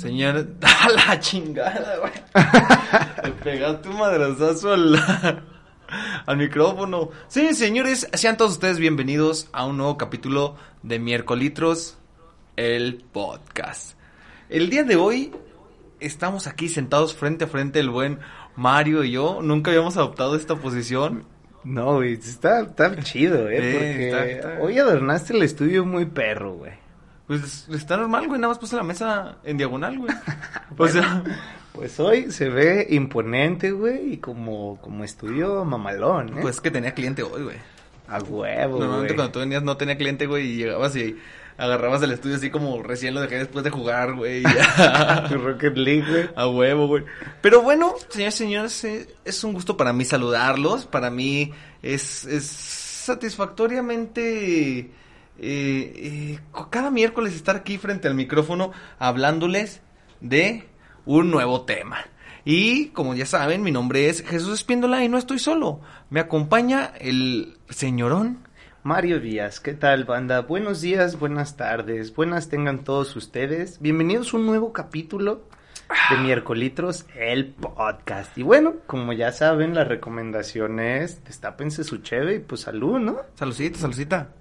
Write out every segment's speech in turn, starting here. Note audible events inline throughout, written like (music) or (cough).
Señor, (laughs) a la chingada, güey. (laughs) Le pegaste un madrazazo al, al micrófono. Sí, señores, sean todos ustedes bienvenidos a un nuevo capítulo de Miércolitros, el podcast. El día de hoy estamos aquí sentados frente a frente el buen Mario y yo. Nunca habíamos adoptado esta posición. No, güey, está, está chido, eh, porque está- está- hoy adornaste el estudio muy perro, güey. Pues está normal, güey. Nada más puse la mesa en diagonal, güey. (laughs) O sea, Pues hoy se ve imponente, güey, y como, como estudio mamalón, ¿eh? pues es que tenía cliente hoy, güey. a huevo, Normalmente güey. cuando tú venías no tenía cliente, güey, y llegabas y agarrabas el estudio así como recién lo dejé después de jugar, güey. y ya. (laughs) Rocket League, güey. A huevo, güey. Pero bueno, señores, señores, eh, es un gusto para mí saludarlos. Para mí es, es satisfactoriamente eh, eh, cada miércoles estar aquí frente al micrófono hablándoles de un nuevo tema. Y como ya saben, mi nombre es Jesús Espíndola y no estoy solo. Me acompaña el señorón. Mario Díaz, ¿qué tal, banda? Buenos días, buenas tardes, buenas tengan todos ustedes. Bienvenidos a un nuevo capítulo de Miércolitros, el podcast. Y bueno, como ya saben, la recomendación es destápense su cheve y pues salud, ¿no? Saludcita, saludcita.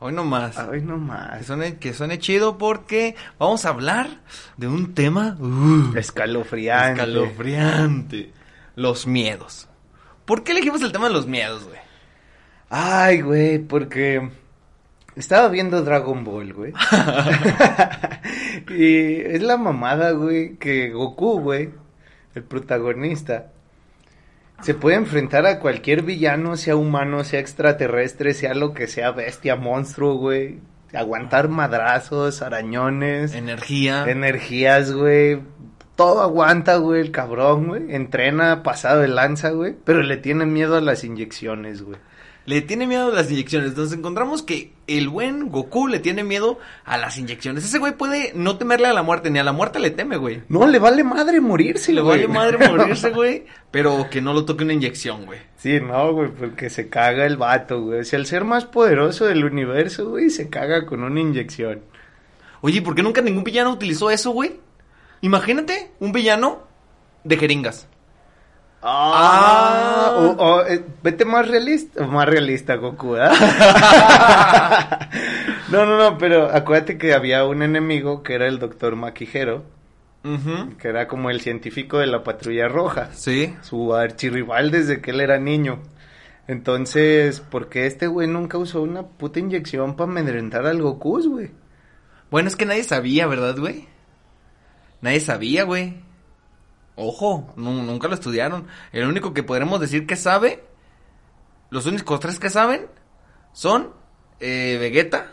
Hoy nomás. Ay, no Que más. suene, que suene chido porque vamos a hablar de un tema uh, Escalofriante. escalofriante. Los miedos. ¿Por qué elegimos el tema de los miedos, güey? Ay, güey, porque estaba viendo Dragon Ball, güey. (laughs) (laughs) y es la mamada, güey, que Goku, güey, el protagonista, se puede enfrentar a cualquier villano, sea humano, sea extraterrestre, sea lo que sea, bestia, monstruo, güey. Aguantar madrazos, arañones, Energía. energías, güey. Todo aguanta, güey, el cabrón, güey. Entrena pasado de lanza, güey. Pero le tiene miedo a las inyecciones, güey. Le tiene miedo a las inyecciones. Entonces encontramos que el buen Goku le tiene miedo a las inyecciones. Ese güey puede no temerle a la muerte, ni a la muerte le teme, güey. No, le vale madre morirse, le güey. vale madre (laughs) morirse, güey. Pero que no lo toque una inyección, güey. Sí, no, güey, porque se caga el vato, güey. O sea, el ser más poderoso del universo, güey, se caga con una inyección. Oye, ¿por qué nunca ningún villano utilizó eso, güey? Imagínate un villano de jeringas. Ah, o- o, eh, vete más realista, más realista, Goku, ¿eh? (laughs) no, no, no, pero acuérdate que había un enemigo que era el doctor Maquijero, que era como el científico de la patrulla roja. Sí. su archirrival desde que él era niño. Entonces, ¿por qué este güey nunca usó una puta inyección para amedrentar al Goku, güey? Bueno, es que nadie sabía, ¿verdad, güey? Nadie sabía, güey. Ojo, nu- nunca lo estudiaron. El único que podremos decir que sabe, los únicos tres que saben, son eh, Vegeta,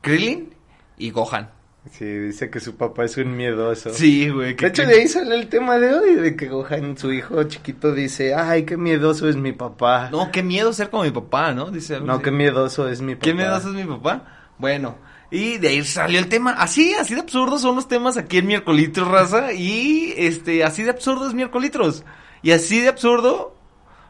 Krillin y Gohan. Sí, dice que su papá es un miedoso. Sí, güey. De hecho, de ahí sale el tema de hoy, de que Gohan, su hijo chiquito, dice, ay, qué miedoso es mi papá. No, qué miedo ser como mi papá, ¿no? Dice algo No, así. qué miedoso es mi papá. ¿Qué miedoso es mi papá? Bueno, y de ahí salió el tema. Así, así de absurdos son los temas aquí en Miércolitros, raza. Y este, así de absurdo es Miércolitros. Y así de absurdo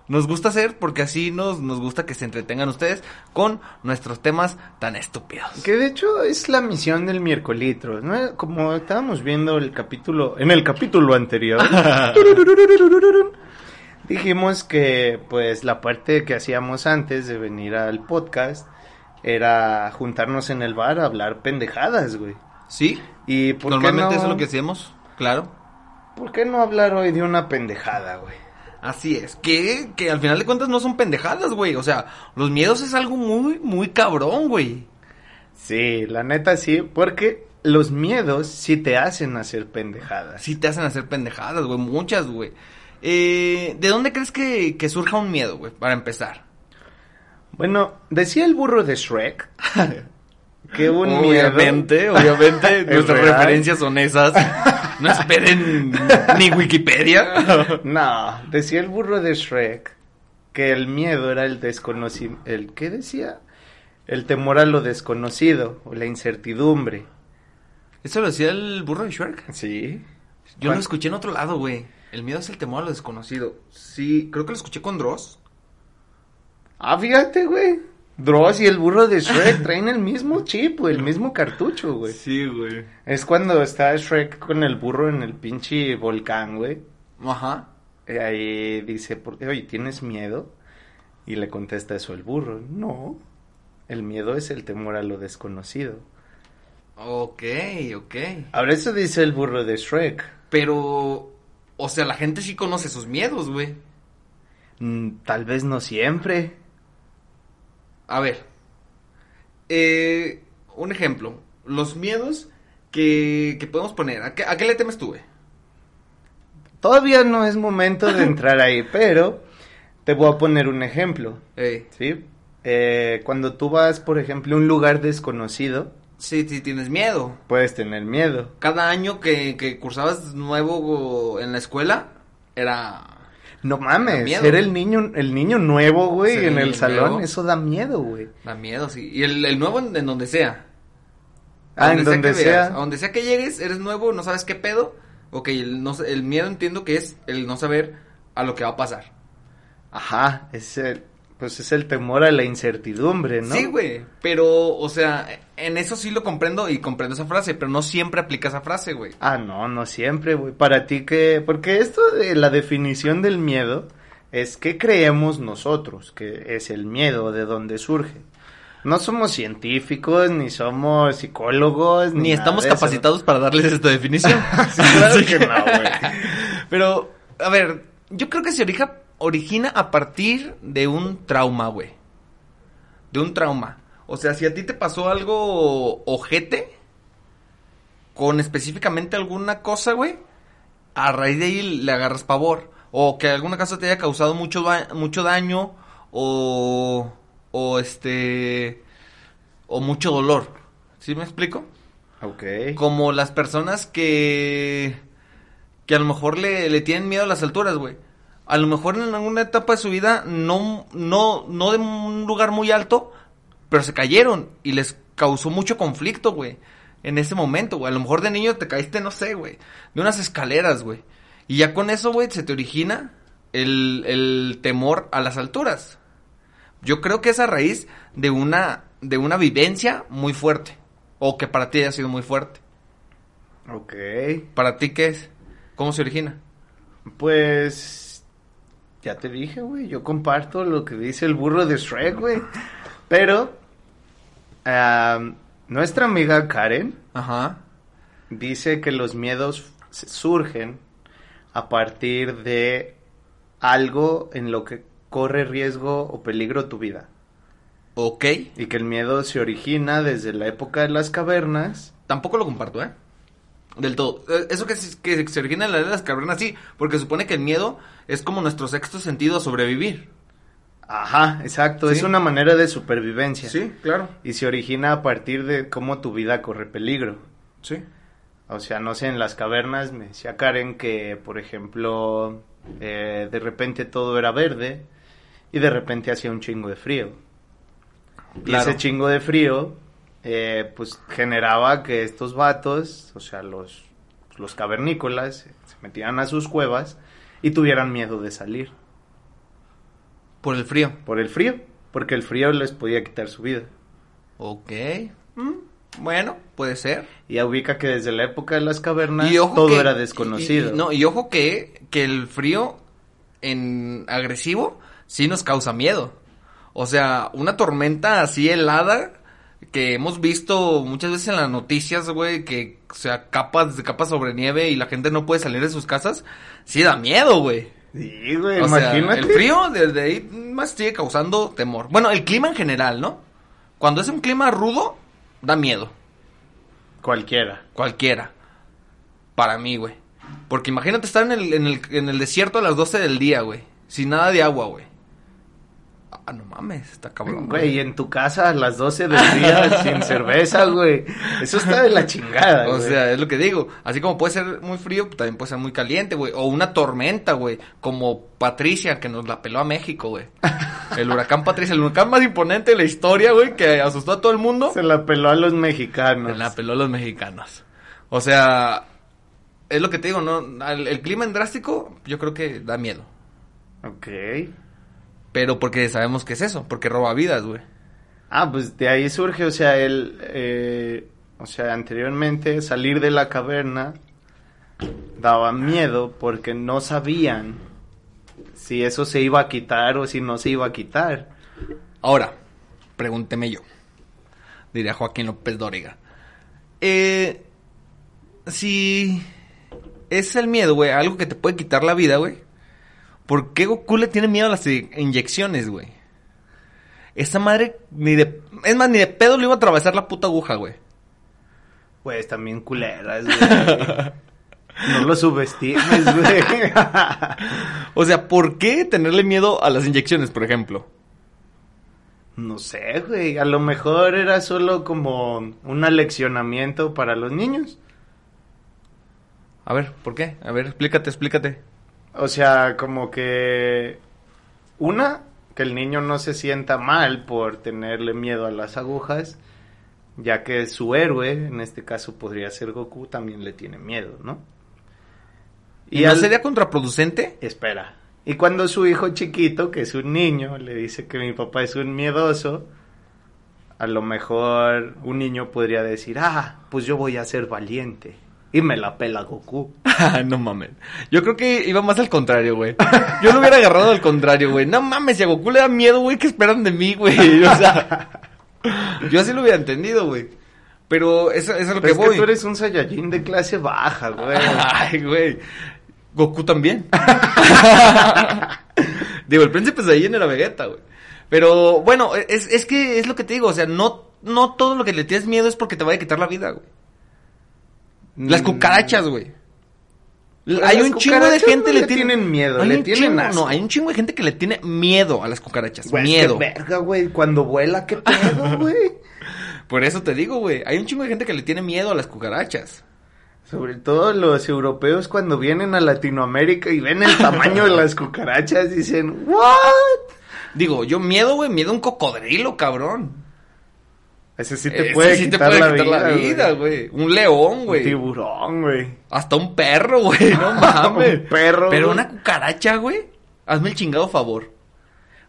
nos gusta hacer porque así nos, nos gusta que se entretengan ustedes con nuestros temas tan estúpidos. Que de hecho es la misión del miércolitro, ¿no? Como estábamos viendo el capítulo, en el capítulo anterior, (laughs) dijimos que pues la parte que hacíamos antes de venir al podcast era juntarnos en el bar a hablar pendejadas, güey. ¿Sí? Y por Normalmente qué no, eso es lo que hacemos, claro. ¿Por qué no hablar hoy de una pendejada, güey? Así es, que, que al final de cuentas no son pendejadas, güey. O sea, los miedos es algo muy, muy cabrón, güey. Sí, la neta sí, porque los miedos sí te hacen hacer pendejadas. Sí te hacen hacer pendejadas, güey, muchas, güey. Eh, ¿De dónde crees que, que surja un miedo, güey, para empezar? Bueno, decía el burro de Shrek (laughs) que un obviamente, miedo... obviamente, (laughs) ¿Es nuestras real? referencias son esas. No esperen (laughs) ni Wikipedia. No, decía el burro de Shrek que el miedo era el desconocimiento... ¿El qué decía? El temor a lo desconocido o la incertidumbre. ¿Eso lo decía el burro de Shrek? Sí. Yo ¿Cuán- lo escuché en otro lado, güey. El miedo es el temor a lo desconocido. Sí, creo que lo escuché con Dross. Ah, fíjate, güey. Dross y el burro de Shrek (laughs) traen el mismo chip, güey, el mismo cartucho, güey. Sí, güey. Es cuando está Shrek con el burro en el pinche volcán, güey. Ajá. Y ahí dice, ¿por qué? Oye, ¿tienes miedo? Y le contesta eso el burro. No, el miedo es el temor a lo desconocido. Ok, ok. Ahora eso dice el burro de Shrek. Pero, o sea, la gente sí conoce sus miedos, güey. Mm, tal vez no siempre. A ver. Eh, un ejemplo. Los miedos que, que podemos poner. ¿A qué, ¿A qué le temes tú, güey? Todavía no es momento de (laughs) entrar ahí, pero te voy a poner un ejemplo. Ey, ¿Sí? Eh, cuando tú vas, por ejemplo, a un lugar desconocido, sí, sí, tienes miedo. puedes tener miedo. Cada año que, que cursabas nuevo en la escuela, era... No mames, miedo. ser el niño, el niño nuevo, güey, en el el salón, nuevo. eso da miedo, güey. Da miedo, sí. Y el, el nuevo en, en donde sea. Ah, en donde que sea. veas, A donde sea que llegues, eres nuevo, no sabes qué pedo. Ok, el, no, el miedo entiendo que es el no saber a lo que va a pasar. Ajá, es el, pues es el temor a la incertidumbre, ¿no? Sí, güey. Pero, o sea, en eso sí lo comprendo y comprendo esa frase, pero no siempre aplica esa frase, güey. Ah, no, no siempre, güey. Para ti que, porque esto de la definición del miedo es qué creemos nosotros que es el miedo, de dónde surge. No somos científicos, ni somos psicólogos, ni, Ni estamos eso. capacitados para darles esta definición. (laughs) Sí, claro Así que no, güey. (laughs) Pero, a ver, yo creo que se orija- origina a partir de un trauma, güey. De un trauma. O sea, si a ti te pasó algo ojete, con específicamente alguna cosa, güey, a raíz de ahí le agarras pavor. O que alguna cosa te haya causado mucho, mucho daño, o, o este, o mucho dolor. ¿Sí me explico? Ok. Como las personas que. que a lo mejor le, le tienen miedo a las alturas, güey. A lo mejor en alguna etapa de su vida, no, no, no de un lugar muy alto, pero se cayeron y les causó mucho conflicto, güey. En ese momento, güey. A lo mejor de niño te caíste, no sé, güey. De unas escaleras, güey. Y ya con eso, güey, se te origina el, el temor a las alturas. Yo creo que es a raíz de una, de una vivencia muy fuerte. O que para ti haya sido muy fuerte. Ok. ¿Para ti qué es? ¿Cómo se origina? Pues ya te dije, güey, yo comparto lo que dice el burro de Shrek, güey. Pero nuestra amiga Karen Ajá. dice que los miedos surgen a partir de algo en lo que corre riesgo o peligro tu vida. Ok. Y que el miedo se origina desde la época de las cavernas. Tampoco lo comparto, ¿eh? Del todo. Eh, Eso que, se- que se origina en la edad de las cavernas, sí. Porque supone que el miedo es como nuestro sexto sentido a sobrevivir. Ajá, exacto, es Sí. una manera de supervivencia. claro. Y se origina a partir de cómo tu vida corre peligro. Sí. O sea, no sé, en las cavernas me decía Karen que, por ejemplo, eh, de repente todo era verde y de repente hacía un chingo de frío. Y Claro. ese chingo de frío, eh, pues generaba que estos vatos, o sea, los, los cavernícolas, se metieran a sus cuevas y tuvieran miedo de salir Por el frío. por el frío, porque el frío les podía quitar su vida. Ok. Mm, Bueno, puede ser. Y ubica que desde la época de las cavernas todo que- era y- desconocido. y- no, y ojo que, que el frío en agresivo sí nos causa miedo. O sea, una tormenta así helada que hemos visto muchas veces en las noticias, güey, que o sea, capas de capas sobre nieve y la gente no puede salir de sus casas, sí da miedo, güey. Sí, güey, O sea, imagínate. el frío desde ahí más sigue causando temor. Bueno, el clima en general, ¿no? Cuando es un clima rudo, da miedo. Cualquiera. Cualquiera. Para mí, güey. Porque imagínate estar en el, en, el, en el desierto a las 12 del día, güey. Sin nada de agua, güey. Ah, no mames, está cabrón. Güey, en tu casa a las 12 del día (laughs) sin cerveza, güey. Eso está de la chingada, O güey. sea, es lo que digo. Así como puede ser muy frío, también puede ser muy caliente, güey. O una tormenta, güey. Como Patricia, que nos la peló a México, güey. El huracán Patricia, el huracán más imponente de la historia, güey, que asustó a todo el mundo. Se la peló a los mexicanos. Se la peló a los mexicanos. O sea, es lo que te digo, ¿no? El, el clima en drástico, yo creo que da miedo. Ok. Pero porque sabemos que es eso, porque roba vidas, güey. Ah, pues de ahí surge, o sea, el, eh, o sea, anteriormente salir de la caverna daba miedo porque no sabían si eso se iba a quitar o si no se iba a quitar. Ahora, pregúnteme yo. Diría Joaquín López Dóriga. Eh, si es el miedo, güey, algo que te puede quitar la vida, güey. ¿Por qué Goku le tiene miedo a las inyecciones, güey? Esa madre ni de... Es más, ni de pedo le iba a atravesar la puta aguja, güey. Pues también culeras, güey. No lo subestimes, güey. (laughs) O sea, ¿por qué tenerle miedo a las inyecciones, por ejemplo? No sé, güey. A lo mejor era solo como un aleccionamiento para los niños. A ver, ¿por qué? A ver, explícate, explícate. O sea, como que una, que el niño no se sienta mal por tenerle miedo a las agujas, ya que su héroe, en este caso podría ser Goku, también le tiene miedo, ¿no? ¿Y no al- sería contraproducente? Espera. Y cuando su hijo chiquito, que es un niño, le dice que mi papá es un miedoso, a lo mejor un niño podría decir, ah, pues yo voy a ser valiente. Y me la pela Goku. (laughs) no mames. Yo creo que iba más al contrario, güey. Yo lo hubiera agarrado al contrario, güey. No mames, si a Goku le da miedo, güey, ¿qué esperan de mí, güey? O sea, yo así lo hubiera entendido, güey. Pero eso, eso es lo Pero que es que voy. tú eres un Saiyajin de clase baja, güey. Ay, güey. Goku también. (laughs) digo, el príncipe Saiyan era Vegeta, güey. Pero bueno, es, es que es lo que te digo, o sea, no, no todo lo que le tienes miedo es porque te vaya a quitar la vida, güey. Las Mm. cucarachas, güey. Pero Hay un chingo de gente no le le tiene- tienen miedo, le un tienen chingo- asco. No, hay un chingo de gente que le tiene miedo a las cucarachas. Güey, miedo. verga, güey. Cuando vuela, qué pedo, (laughs) güey. Por eso te digo, güey. Hay un chingo de gente que le tiene miedo a las cucarachas. Sobre todo los europeos cuando vienen a Latinoamérica y ven el tamaño de las (laughs) cucarachas, dicen, ¿what? Digo, yo miedo, güey, miedo a un cocodrilo, cabrón. Ese sí te Ese puede sí te quitar, puede la, quitar vida, la vida, güey. Un león, Un güey. tiburón, güey. Hasta un perro, güey. No (laughs) mames. Un perro, Pero una cucaracha, güey. Hazme el chingado favor.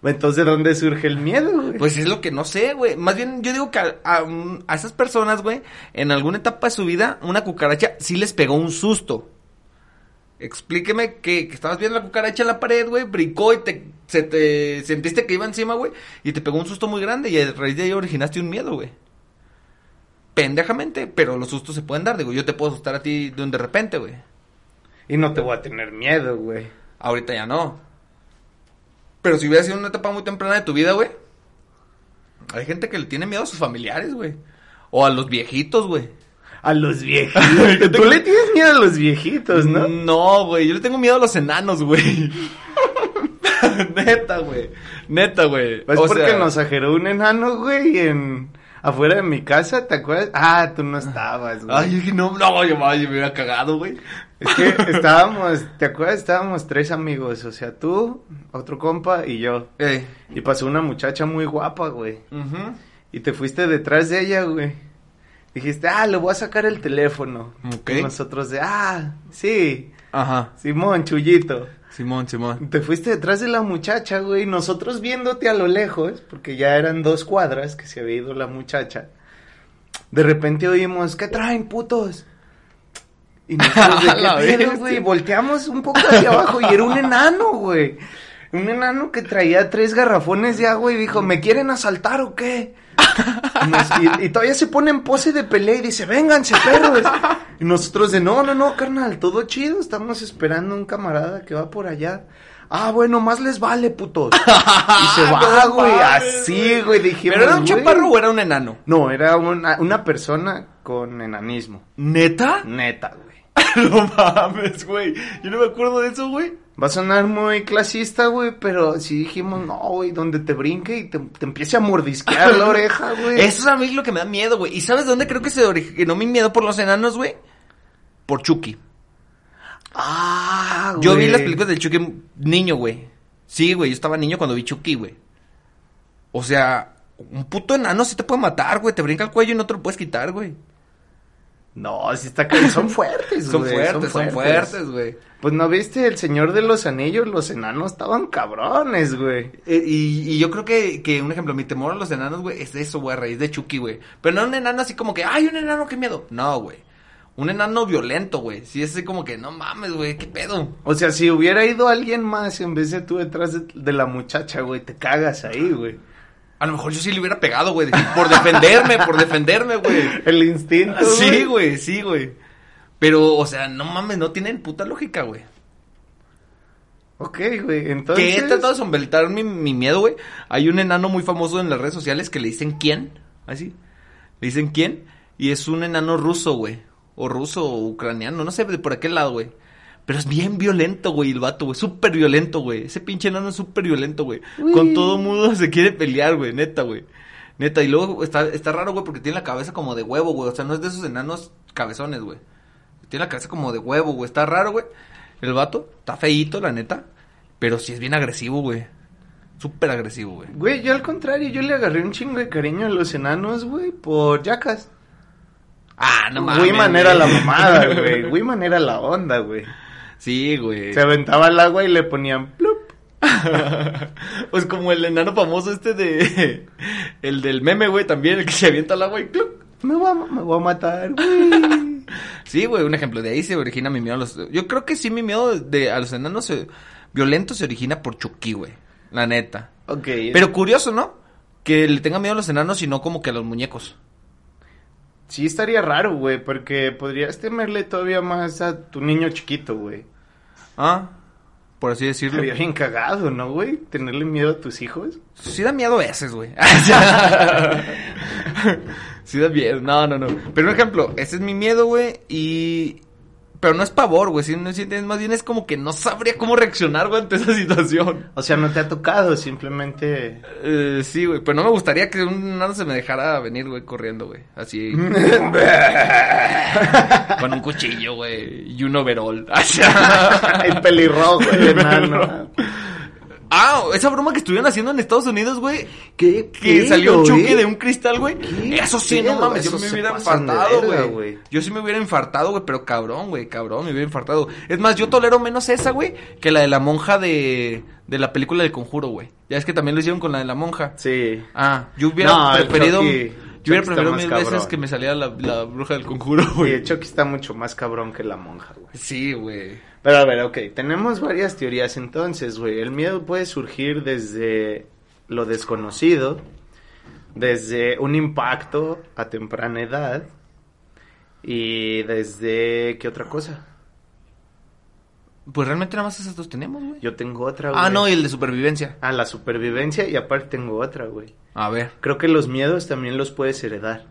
Entonces, ¿dónde surge el miedo, güey? Pues es lo que no sé, güey. Más bien, yo digo que a, a- a esas personas, güey, en alguna etapa de su vida, una cucaracha sí les pegó un susto. Explíqueme que, que estabas viendo la cucaracha en la pared, güey, brincó y te, se te sentiste que iba encima, güey, y te pegó un susto muy grande y a raíz de ahí originaste un miedo, güey. Pendejamente, pero los sustos se pueden dar, digo, yo te puedo asustar a ti de un de repente, güey. Y no te voy a tener miedo, güey. Ahorita ya no. Pero si hubiera sido una etapa muy temprana de tu vida, güey. Hay gente que le tiene miedo a sus familiares, güey. O a los viejitos, güey. A los (laughs) viejitos. Tú le tienes miedo a los viejitos, ¿no? No, güey. Yo le tengo miedo a los enanos, güey. (laughs) (laughs) Neta, güey. Neta, güey. Es O porque sea, nos ajeró un enano, güey, en... Afuera de mi casa, ¿te acuerdas? Ah, tú no estabas, güey. Ay, es que no, no, yo, me hubiera cagado, güey. Es que estábamos, ¿te acuerdas? Estábamos tres amigos, o sea, tú, otro compa y yo. Y pasó una muchacha muy guapa, güey. ujú. Y te fuiste detrás de ella, güey. Dijiste, ah, le voy a sacar el teléfono. Ok. Y nosotros de, ah, sí, Ajá. Simón, Chullito. Simón, Simón. Te fuiste detrás de la muchacha, güey. Nosotros viéndote a lo lejos, porque ya eran dos cuadras que se había ido la muchacha. De repente oímos, ¿qué traen, putos? Y nosotros, ¿de (laughs) la qué güey? Volteamos un poco hacia abajo y era un enano, güey. Un enano que traía tres garrafones de agua y dijo, ¿me quieren asaltar o qué? Y, nos- y- y todavía se pone en pose de pelea y dice, vénganse, perros. Y nosotros de, no, no, no, carnal, todo chido, estamos esperando un camarada que va por allá. Ah, bueno, más les vale, putos. Y se (laughs) va, güey, así, güey, dijimos, ¿Pero era un chaparro o era un enano? No, era una, una persona con enanismo. ¿Neta? Neta, güey. (laughs) no mames, güey. Yo no me acuerdo de eso, güey. Va a sonar muy clasista, güey, pero si dijimos, no, güey, donde te brinque y te, te empiece a mordisquear la (laughs) oreja, güey. Eso es a mí lo que me da miedo, güey. ¿Y sabes dónde creo que se originó mi miedo por los enanos, güey? Por Chucky. Ah, güey. Yo vi las películas de Chucky niño, güey. Sí, güey, yo estaba niño cuando vi Chucky, güey. O sea, un puto enano sí te puede matar, güey. Te brinca el cuello y no te lo puedes quitar, güey. No, sí está. Son (laughs) fuertes, Son güey. fuertes, son fuertes, güey. Pues no viste El Señor de los Anillos, los enanos estaban cabrones, güey. Eh, y, y yo creo que, que, un ejemplo, mi temor a los enanos, güey, es eso, güey, a raíz de Chucky, güey. Pero no un enano así como que, ay, un enano, qué miedo. No, güey. Un enano violento, güey. Sí, es así como que, no mames, güey, qué pedo. O sea, si hubiera ido alguien más en vez de tú detrás de, de la muchacha, güey, te cagas ahí, güey. A lo mejor yo sí le hubiera pegado, güey, por defenderme, por defenderme, güey. (laughs) El instinto, Sí, güey, sí, güey. Pero, o sea, no mames, no tienen puta lógica, güey. Ok, güey, entonces... Que he tratado de sombeltar mi, mi miedo, güey. Hay un enano muy famoso en las redes sociales que le dicen quién, así. Le dicen quién. Y es un enano ruso, güey. O ruso o ucraniano, no sé de por aquel lado, güey. Pero es bien violento, güey, el vato, güey. Súper violento, güey. Ese pinche enano es súper violento, güey. Con todo mundo se quiere pelear, güey, neta, güey. Neta, y luego está, está raro, güey, porque tiene la cabeza como de huevo, güey. O sea, no es de esos enanos cabezones, güey. Tiene la cabeza como de huevo, güey. Está raro, güey. El vato está feíto, la neta. Pero sí es bien agresivo, güey. Súper agresivo, güey. Güey, yo al contrario, yo le agarré un chingo de cariño a los enanos, güey, por yacas. Ah, no mames. Wiman era la (laughs) güey. mamada, güey. Wiman era la onda, güey. Sí, güey. Se aventaba al agua y le ponían plup. (laughs) pues como el enano famoso este de... (laughs) El del meme, güey, también. El que se avienta al agua y... ¡clup! Me voy a, me voy a matar, güey. (laughs) Sí, güey, un ejemplo. De ahí se origina mi miedo a los... Yo creo que sí mi miedo de, a los enanos violentos se origina por Chucky, güey. La neta. ok. Pero curioso, ¿no? Que le tenga miedo a los enanos y no como que a los muñecos. Sí estaría raro, güey, porque podrías temerle todavía más a tu niño chiquito, güey. Ah, por así decirlo. Estaría bien cagado, ¿no, güey? Tenerle miedo a tus hijos. Sí da miedo a veces, güey. (laughs) sí da miedo. No, no, no. Pero un ejemplo, ese es mi miedo, güey. Y... Pero no es pavor, güey. Si no sientes, más bien es como que no sabría cómo reaccionar, güey, ante esa situación. O sea, no te ha tocado, simplemente... Eh, sí, güey. Pero no me gustaría que un enano se me dejara venir, güey, corriendo, güey. Así. (laughs) con un cuchillo, güey. Y un overall. (laughs) El pelirrojo, el enano. (laughs) Ah, esa broma que estuvieron haciendo en Estados Unidos, güey. ¿Qué Que pedo, salió un Chucky eh? de un cristal, güey. ¿Qué Eso sí, no mames, yo Eso me hubiera infartado, güey. Yo sí me hubiera infartado, güey, pero cabrón, güey, cabrón, me hubiera infartado. Es más, yo tolero menos esa, güey, que la de la monja de, de la película del conjuro, güey. Ya es que también lo hicieron con la de la monja. Sí. Ah, yo hubiera No, preferido... Yo hubiera preferido mil veces que me saliera la, la bruja del conjuro, güey. el Chucky está mucho más cabrón que la monja, güey. Sí, güey. Pero a ver, ok, tenemos varias teorías entonces, güey. El miedo puede surgir desde lo desconocido, desde un impacto a temprana edad y desde... ¿Qué otra cosa? Pues realmente nada más esas dos tenemos, güey. Yo tengo otra, güey. Ah, no, y el de supervivencia. Ah, la supervivencia y aparte tengo otra, güey. A ver. Creo que los miedos también los puedes heredar.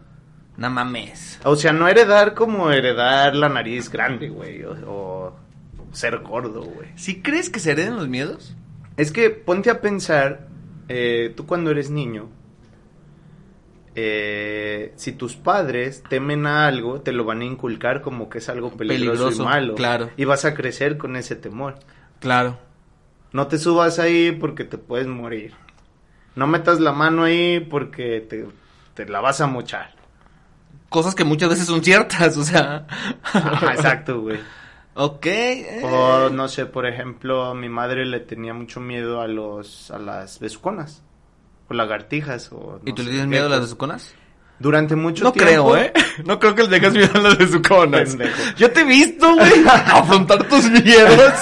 No mames. O sea, no heredar como heredar la nariz grande, güey, o, o ser gordo, güey. ¿Sí crees que se hereden los miedos? Es que ponte a pensar, eh, tú cuando eres niño, eh, si tus padres temen a algo, te lo van a inculcar como que es algo peligroso, Peligroso, y malo. claro. Y vas a crecer con ese temor. Claro. No te subas ahí porque te puedes morir. No metas la mano ahí porque te, te la vas a mochar. Cosas que muchas veces son ciertas, o sea. Ajá, exacto, güey. Ok. eh. O no sé, por ejemplo, mi madre le tenía mucho miedo a los a las besuconas o lagartijas o ¿Y no tú le tienes miedo a las besuconas? Durante mucho No tiempo. creo, ¿eh? (laughs) No creo que le tengas miedo a las besuconas. Pendejo. Yo te he visto, güey, (laughs) afrontar tus miedos.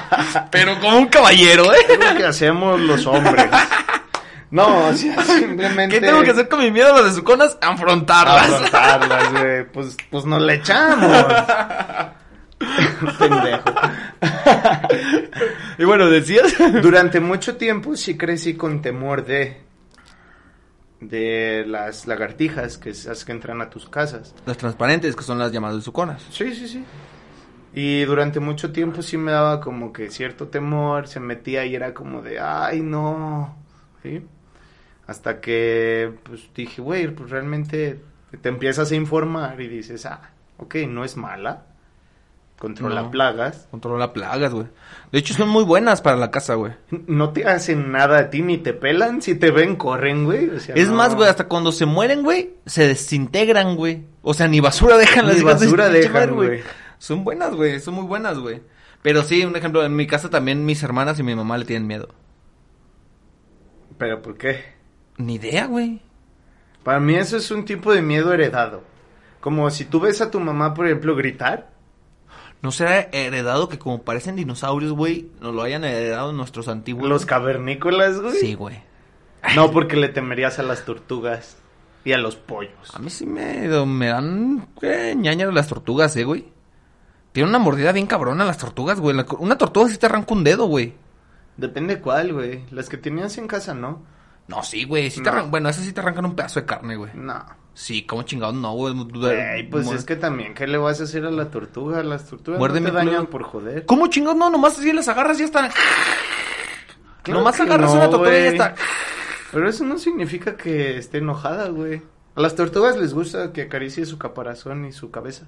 (laughs) pero como un caballero, ¿eh? Es lo que hacemos los hombres. No, o sea, simplemente ¿Qué tengo que hacer con mi miedo a las besuconas? Afrontarlas. afrontarlas, güey. Pues pues nos le echamos. (laughs) Pendejo. y bueno, decías. Durante mucho tiempo sí crecí con temor de de las lagartijas que esas que entran a tus casas. Las transparentes, que son las llamadas besuconas. Sí, sí, sí. Y durante mucho tiempo sí me daba como que cierto temor, se metía y era como de, ay, no, ¿sí? Hasta que, pues, dije, güey, pues realmente te empiezas a informar y dices, ah, ok, no es mala, controla No. plagas, Controla plagas, güey. De hecho, son muy buenas para la casa, güey. no te hacen nada a ti ni te pelan, si te ven, corren, güey. O sea, Es no- más, güey, hasta cuando se mueren, güey, se desintegran, güey. O sea, ni basura dejan las Ni su basura dejan, güey. Son buenas, güey, son muy buenas, güey. Pero sí, un ejemplo, en mi casa también mis hermanas y mi mamá le tienen miedo. ¿Pero por qué? Ni idea, güey. Para mí eso es un tipo de miedo heredado. Como si tú ves a tu mamá, por ejemplo, gritar. ¿No será heredado que como parecen dinosaurios, güey, nos lo hayan heredado nuestros antiguos? Los cavernícolas, güey. Sí, güey. No, porque le temerías a las tortugas y a los pollos. A mí sí me, me dan eh, ñañas las tortugas, eh, güey. Tiene una mordida bien cabrona las tortugas, güey. La- una tortuga sí te arranca un dedo, güey. Depende cuál, güey. Las que tenías en casa, ¿no? No, sí, güey. Sí te No. arran- Bueno, esas sí te arrancan un pedazo de carne, güey. No. Sí, como chingados, no, güey. Pues es que también, ¿qué le vas a hacer a la tortuga? Las tortugas Muérdeme, no te dañan por joder. ¿Cómo chingados? No, nomás así las agarras y ya están. Claro nomás agarras no, una tortuga y ya está. Pero eso no significa que esté enojada, güey. A las tortugas les gusta que acaricie su caparazón y su cabeza.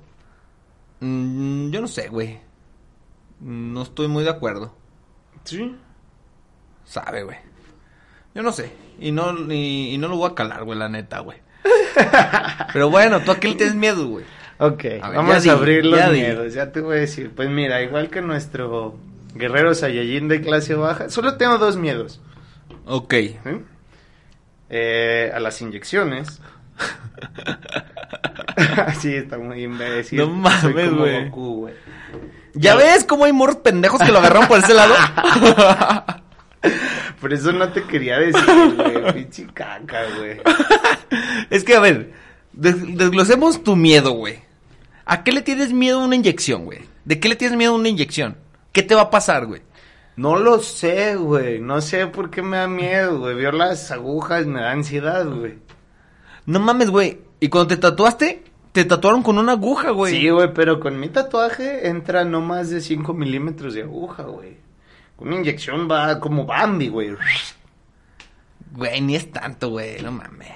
Mm, yo no sé, güey. No estoy muy de acuerdo. Sí. Sabe, güey. Yo no sé. Y no, y, y no lo voy a calar, güey, la neta, güey. (laughs) Pero bueno, tú a qué le tienes miedo, güey. Ok, A ver, vamos a di, abrir los ya di. miedos, ya te voy a decir. Pues mira, igual que nuestro guerrero Saiyajin de clase baja, solo tengo dos miedos. Ok. ¿sí? Eh, a las inyecciones. (laughs) (laughs) sí, está muy imbécil. No mames, güey. ¿Ya ves cómo hay morros pendejos que lo agarraron por ese lado? Por eso no te quería decir, güey. (laughs) Pinche caca, güey. es que, a ver, des- desglosemos tu miedo, güey. ¿A qué le tienes miedo a una inyección, güey? ¿De qué le tienes miedo a una inyección? ¿Qué te va a pasar, güey? No lo sé, güey. No sé por qué me da miedo, güey. Veo las agujas, me da ansiedad, güey. No mames, güey. ¿Y cuando te tatuaste? Te tatuaron con una aguja, güey. Sí, güey, pero con mi tatuaje entra no más de 5 milímetros de aguja, güey. Una inyección va como Bambi, güey. Güey, ni es tanto, güey. No mames.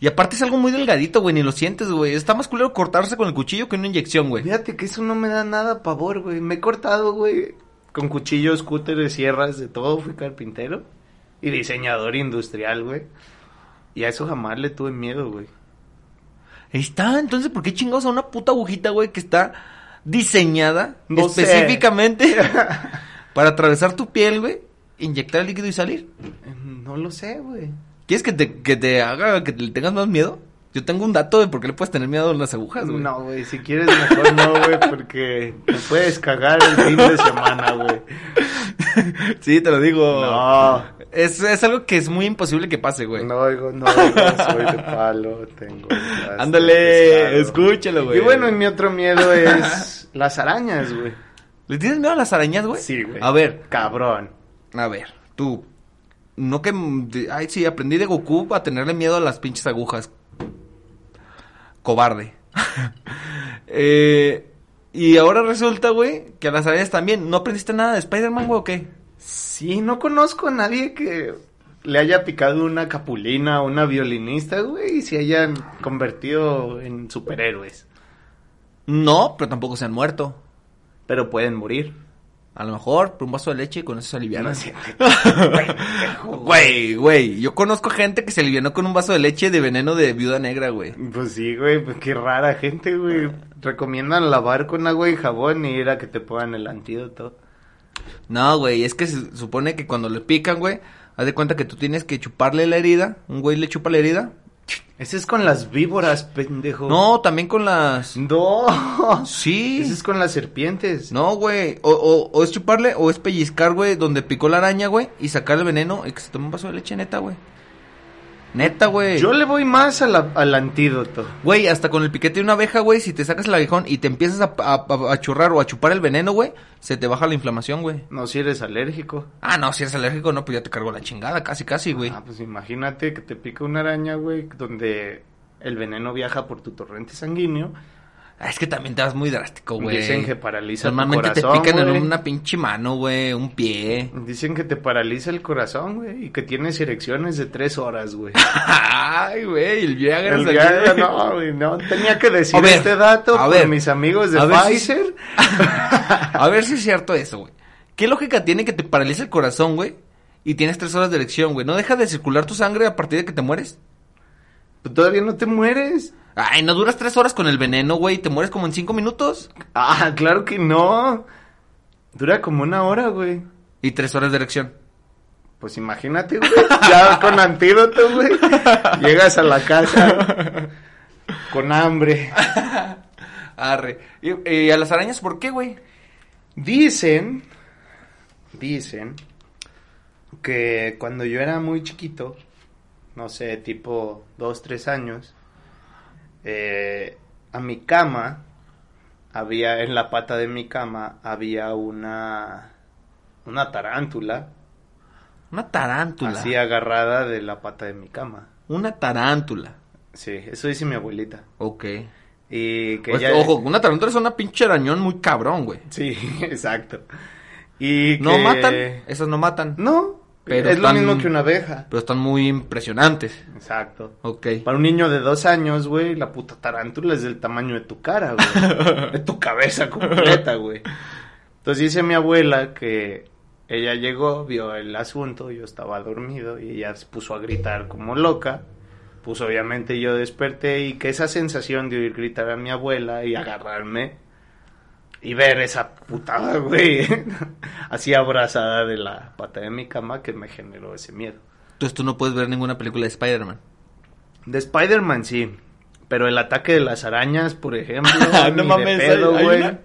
Y aparte es algo muy delgadito, güey. Ni lo sientes, güey. Está más culero cortarse con el cuchillo que una inyección, güey. Fíjate que eso no me da nada pavor, güey. Me he cortado, güey, con cuchillos, cúteres, sierras, de todo. Fui carpintero y diseñador industrial, güey. Y a eso jamás le tuve miedo, güey. Ahí está. Entonces, ¿por qué chingados a una puta agujita, güey, que está diseñada No sé. específicamente (laughs) para atravesar tu piel, güey, inyectar el líquido y salir? Eh, No lo sé, güey. ¿Quieres que te, que te haga que le tengas más miedo? Yo tengo un dato de por qué le puedes tener miedo a las agujas, güey. No, güey, si quieres mejor no, güey, porque me puedes cagar el fin de semana, güey. (laughs) Sí, te lo digo. No, Es, es algo que es muy imposible que pase, güey. no, digo, no, soy de palo, tengo... Ándale, escúchalo, güey. Y bueno, y mi otro miedo es las arañas, güey. ¿Le tienes miedo a las arañas, güey? Sí, güey. A ver, Cabrón. a ver, tú. No que... Ay, sí, aprendí de Goku a tenerle miedo a las pinches agujas. Cobarde. (laughs) eh, y ahora resulta, güey, que a las arañas también. ¿No aprendiste nada de Spider-Man, güey, o qué? Sí, no conozco a nadie que le haya picado una capulina o una violinista, güey, y se hayan convertido en superhéroes. No, pero tampoco se han muerto. Pero pueden morir. A lo mejor por un vaso de leche y con eso se. (laughs) Pendejo, Güey, güey, yo conozco gente que se alivianó con un vaso de leche de veneno de viuda negra, güey. Pues sí, güey, pues qué rara gente, güey. Recomiendan lavar con agua y jabón y ir a que te pongan el antídoto. No, güey, es que se supone que cuando le pican, güey, haz de cuenta que tú tienes que chuparle la herida. Un güey le chupa la herida. Ese es con las víboras, pendejo. No, también con las... No. Sí. Ese es con las serpientes. No, güey, o, o, o es chuparle o es pellizcar, güey, donde picó la araña, güey, y sacar el veneno y que se tome un vaso de leche neta, güey. Neta, güey. Yo le voy más a la- al antídoto. Güey, hasta con el piquete de una abeja, güey, si te sacas el aguijón y te empiezas a, a, a- churrar o a chupar el veneno, güey, se te baja la inflamación, güey. No, si eres alérgico. Ah, no, si eres alérgico, no, pues ya te cargo la chingada, casi, casi, güey. Ah, pues imagínate que te pica una araña, güey, donde el veneno viaja por tu torrente sanguíneo Es que también te vas muy drástico, güey. Dicen que paraliza tu Normalmente corazón, te pican en una pinche mano, güey, un pie. Dicen que te paraliza el corazón, güey, y que tienes erecciones de tres horas, güey. (laughs) Ay, güey, el Viagra El Viagra, no, güey, no, tenía que decir ver, este dato a ver. mis amigos de A ver si- Pfizer. (laughs) A ver si es cierto eso, güey. ¿Qué lógica tiene que te paralice el corazón, güey? Y tienes tres horas de erección, güey. ¿No deja de circular tu sangre a partir de que te mueres? Pues todavía no te mueres. Ay, ¿no duras tres horas con el veneno, güey? ¿Te mueres como en cinco minutos? Ah, claro que no. Dura como una hora, güey. Y tres horas de erección. Pues imagínate, güey. (laughs) Ya con antídoto, güey. Llegas a la casa con hambre. (laughs) Arre. ¿Y, y a las arañas por qué, güey? Dicen, dicen que cuando yo era muy chiquito, no sé, tipo dos, tres años, eh, a mi cama, había, en la pata de mi cama, había una, una tarántula, Una tarántula. así agarrada de la pata de mi cama. Una tarántula. Sí, eso dice mi abuelita. Ok. Y que Pues, ella- Ojo, una tarántula es una pinche arañón muy cabrón, güey. Sí, (laughs) exacto. Y No que- matan. Esas no matan. No, Pero es están- lo mismo que una abeja. Pero están muy impresionantes. Exacto. Ok. Para un niño de dos años, güey, la puta tarántula es del tamaño de tu cara, güey. (laughs) de tu cabeza completa, güey. Entonces dice mi abuela que ella llegó, vio el asunto, yo estaba dormido y ella se puso a gritar como loca. Pues obviamente yo desperté y que esa sensación de oír gritar a mi abuela y agarrarme y ver esa putada, (laughs) güey, así abrazada de la pata de mi cama que me generó ese miedo. Entonces tú no puedes ver ninguna película de Spider-Man. De Spider-Man sí, pero el ataque de las arañas, por ejemplo, (laughs) No ni mames, de pedo, ¿hay- hay güey. una?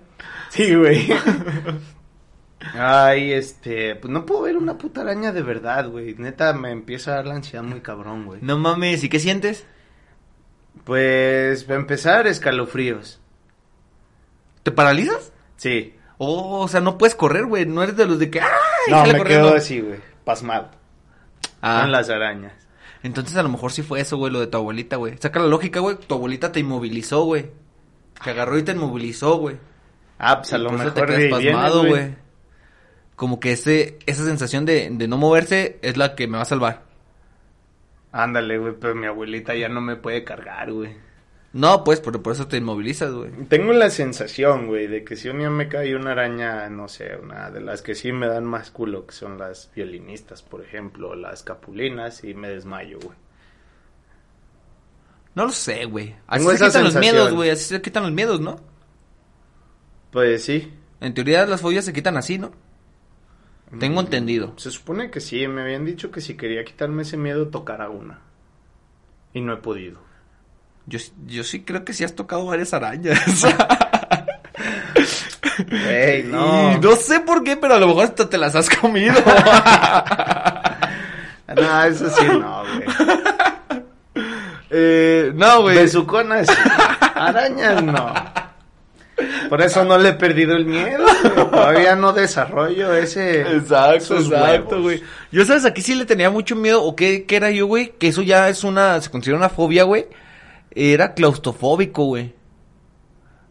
Sí, güey. (laughs) Ay, este, pues no puedo ver una puta araña de verdad, güey. Neta me empieza a dar la ansiedad muy cabrón, güey. No mames, ¿y qué sientes? Pues, para empezar, escalofríos. ¿Te paralizas? Sí. Oh, o sea, no puedes correr, güey. No eres de los de que. ¡Ay! No, me corriendo! quedo así, güey, pasmado. Ah, Con las arañas. Entonces a lo mejor sí fue eso, güey, lo de tu abuelita, güey. Saca la lógica, güey. Tu abuelita te inmovilizó, güey. Te agarró y te inmovilizó, güey. Ah, pues a lo mejor te quedas pasmado, güey. Como que ese, esa sensación de, de no moverse es la que me va a salvar. Ándale, güey, pero mi abuelita ya no me puede cargar, güey. No, pues, pero por eso te inmovilizas, güey. Tengo la sensación, güey, de que si un día me cae una araña, no sé, una de las que sí me dan más culo, que son las violinistas, por ejemplo, las capulinas, y me desmayo, güey. No lo sé, güey. Así Tengo se quitan los miedos, güey. Así se quitan los miedos, ¿no? Pues sí, En teoría las fobias se quitan así, ¿no? Tengo entendido. se supone que sí, me habían dicho que si quería quitarme ese miedo, tocara una. Y no he podido. Yo, yo sí creo que sí has tocado varias arañas. (laughs) No. Y no sé por qué, pero a lo mejor hasta te las has comido. (laughs) No, eso sí, no, güey. eh, no, güey. Besuconas, arañas, no. Por eso no le he perdido el miedo. güey. Todavía no desarrollo ese. Exacto, exacto, huevos. güey. Yo, ¿sabes? Aquí sí le tenía mucho miedo. ¿O qué, qué era yo, güey? Que eso ya es una... Se considera una fobia, güey. Era claustrofóbico, güey.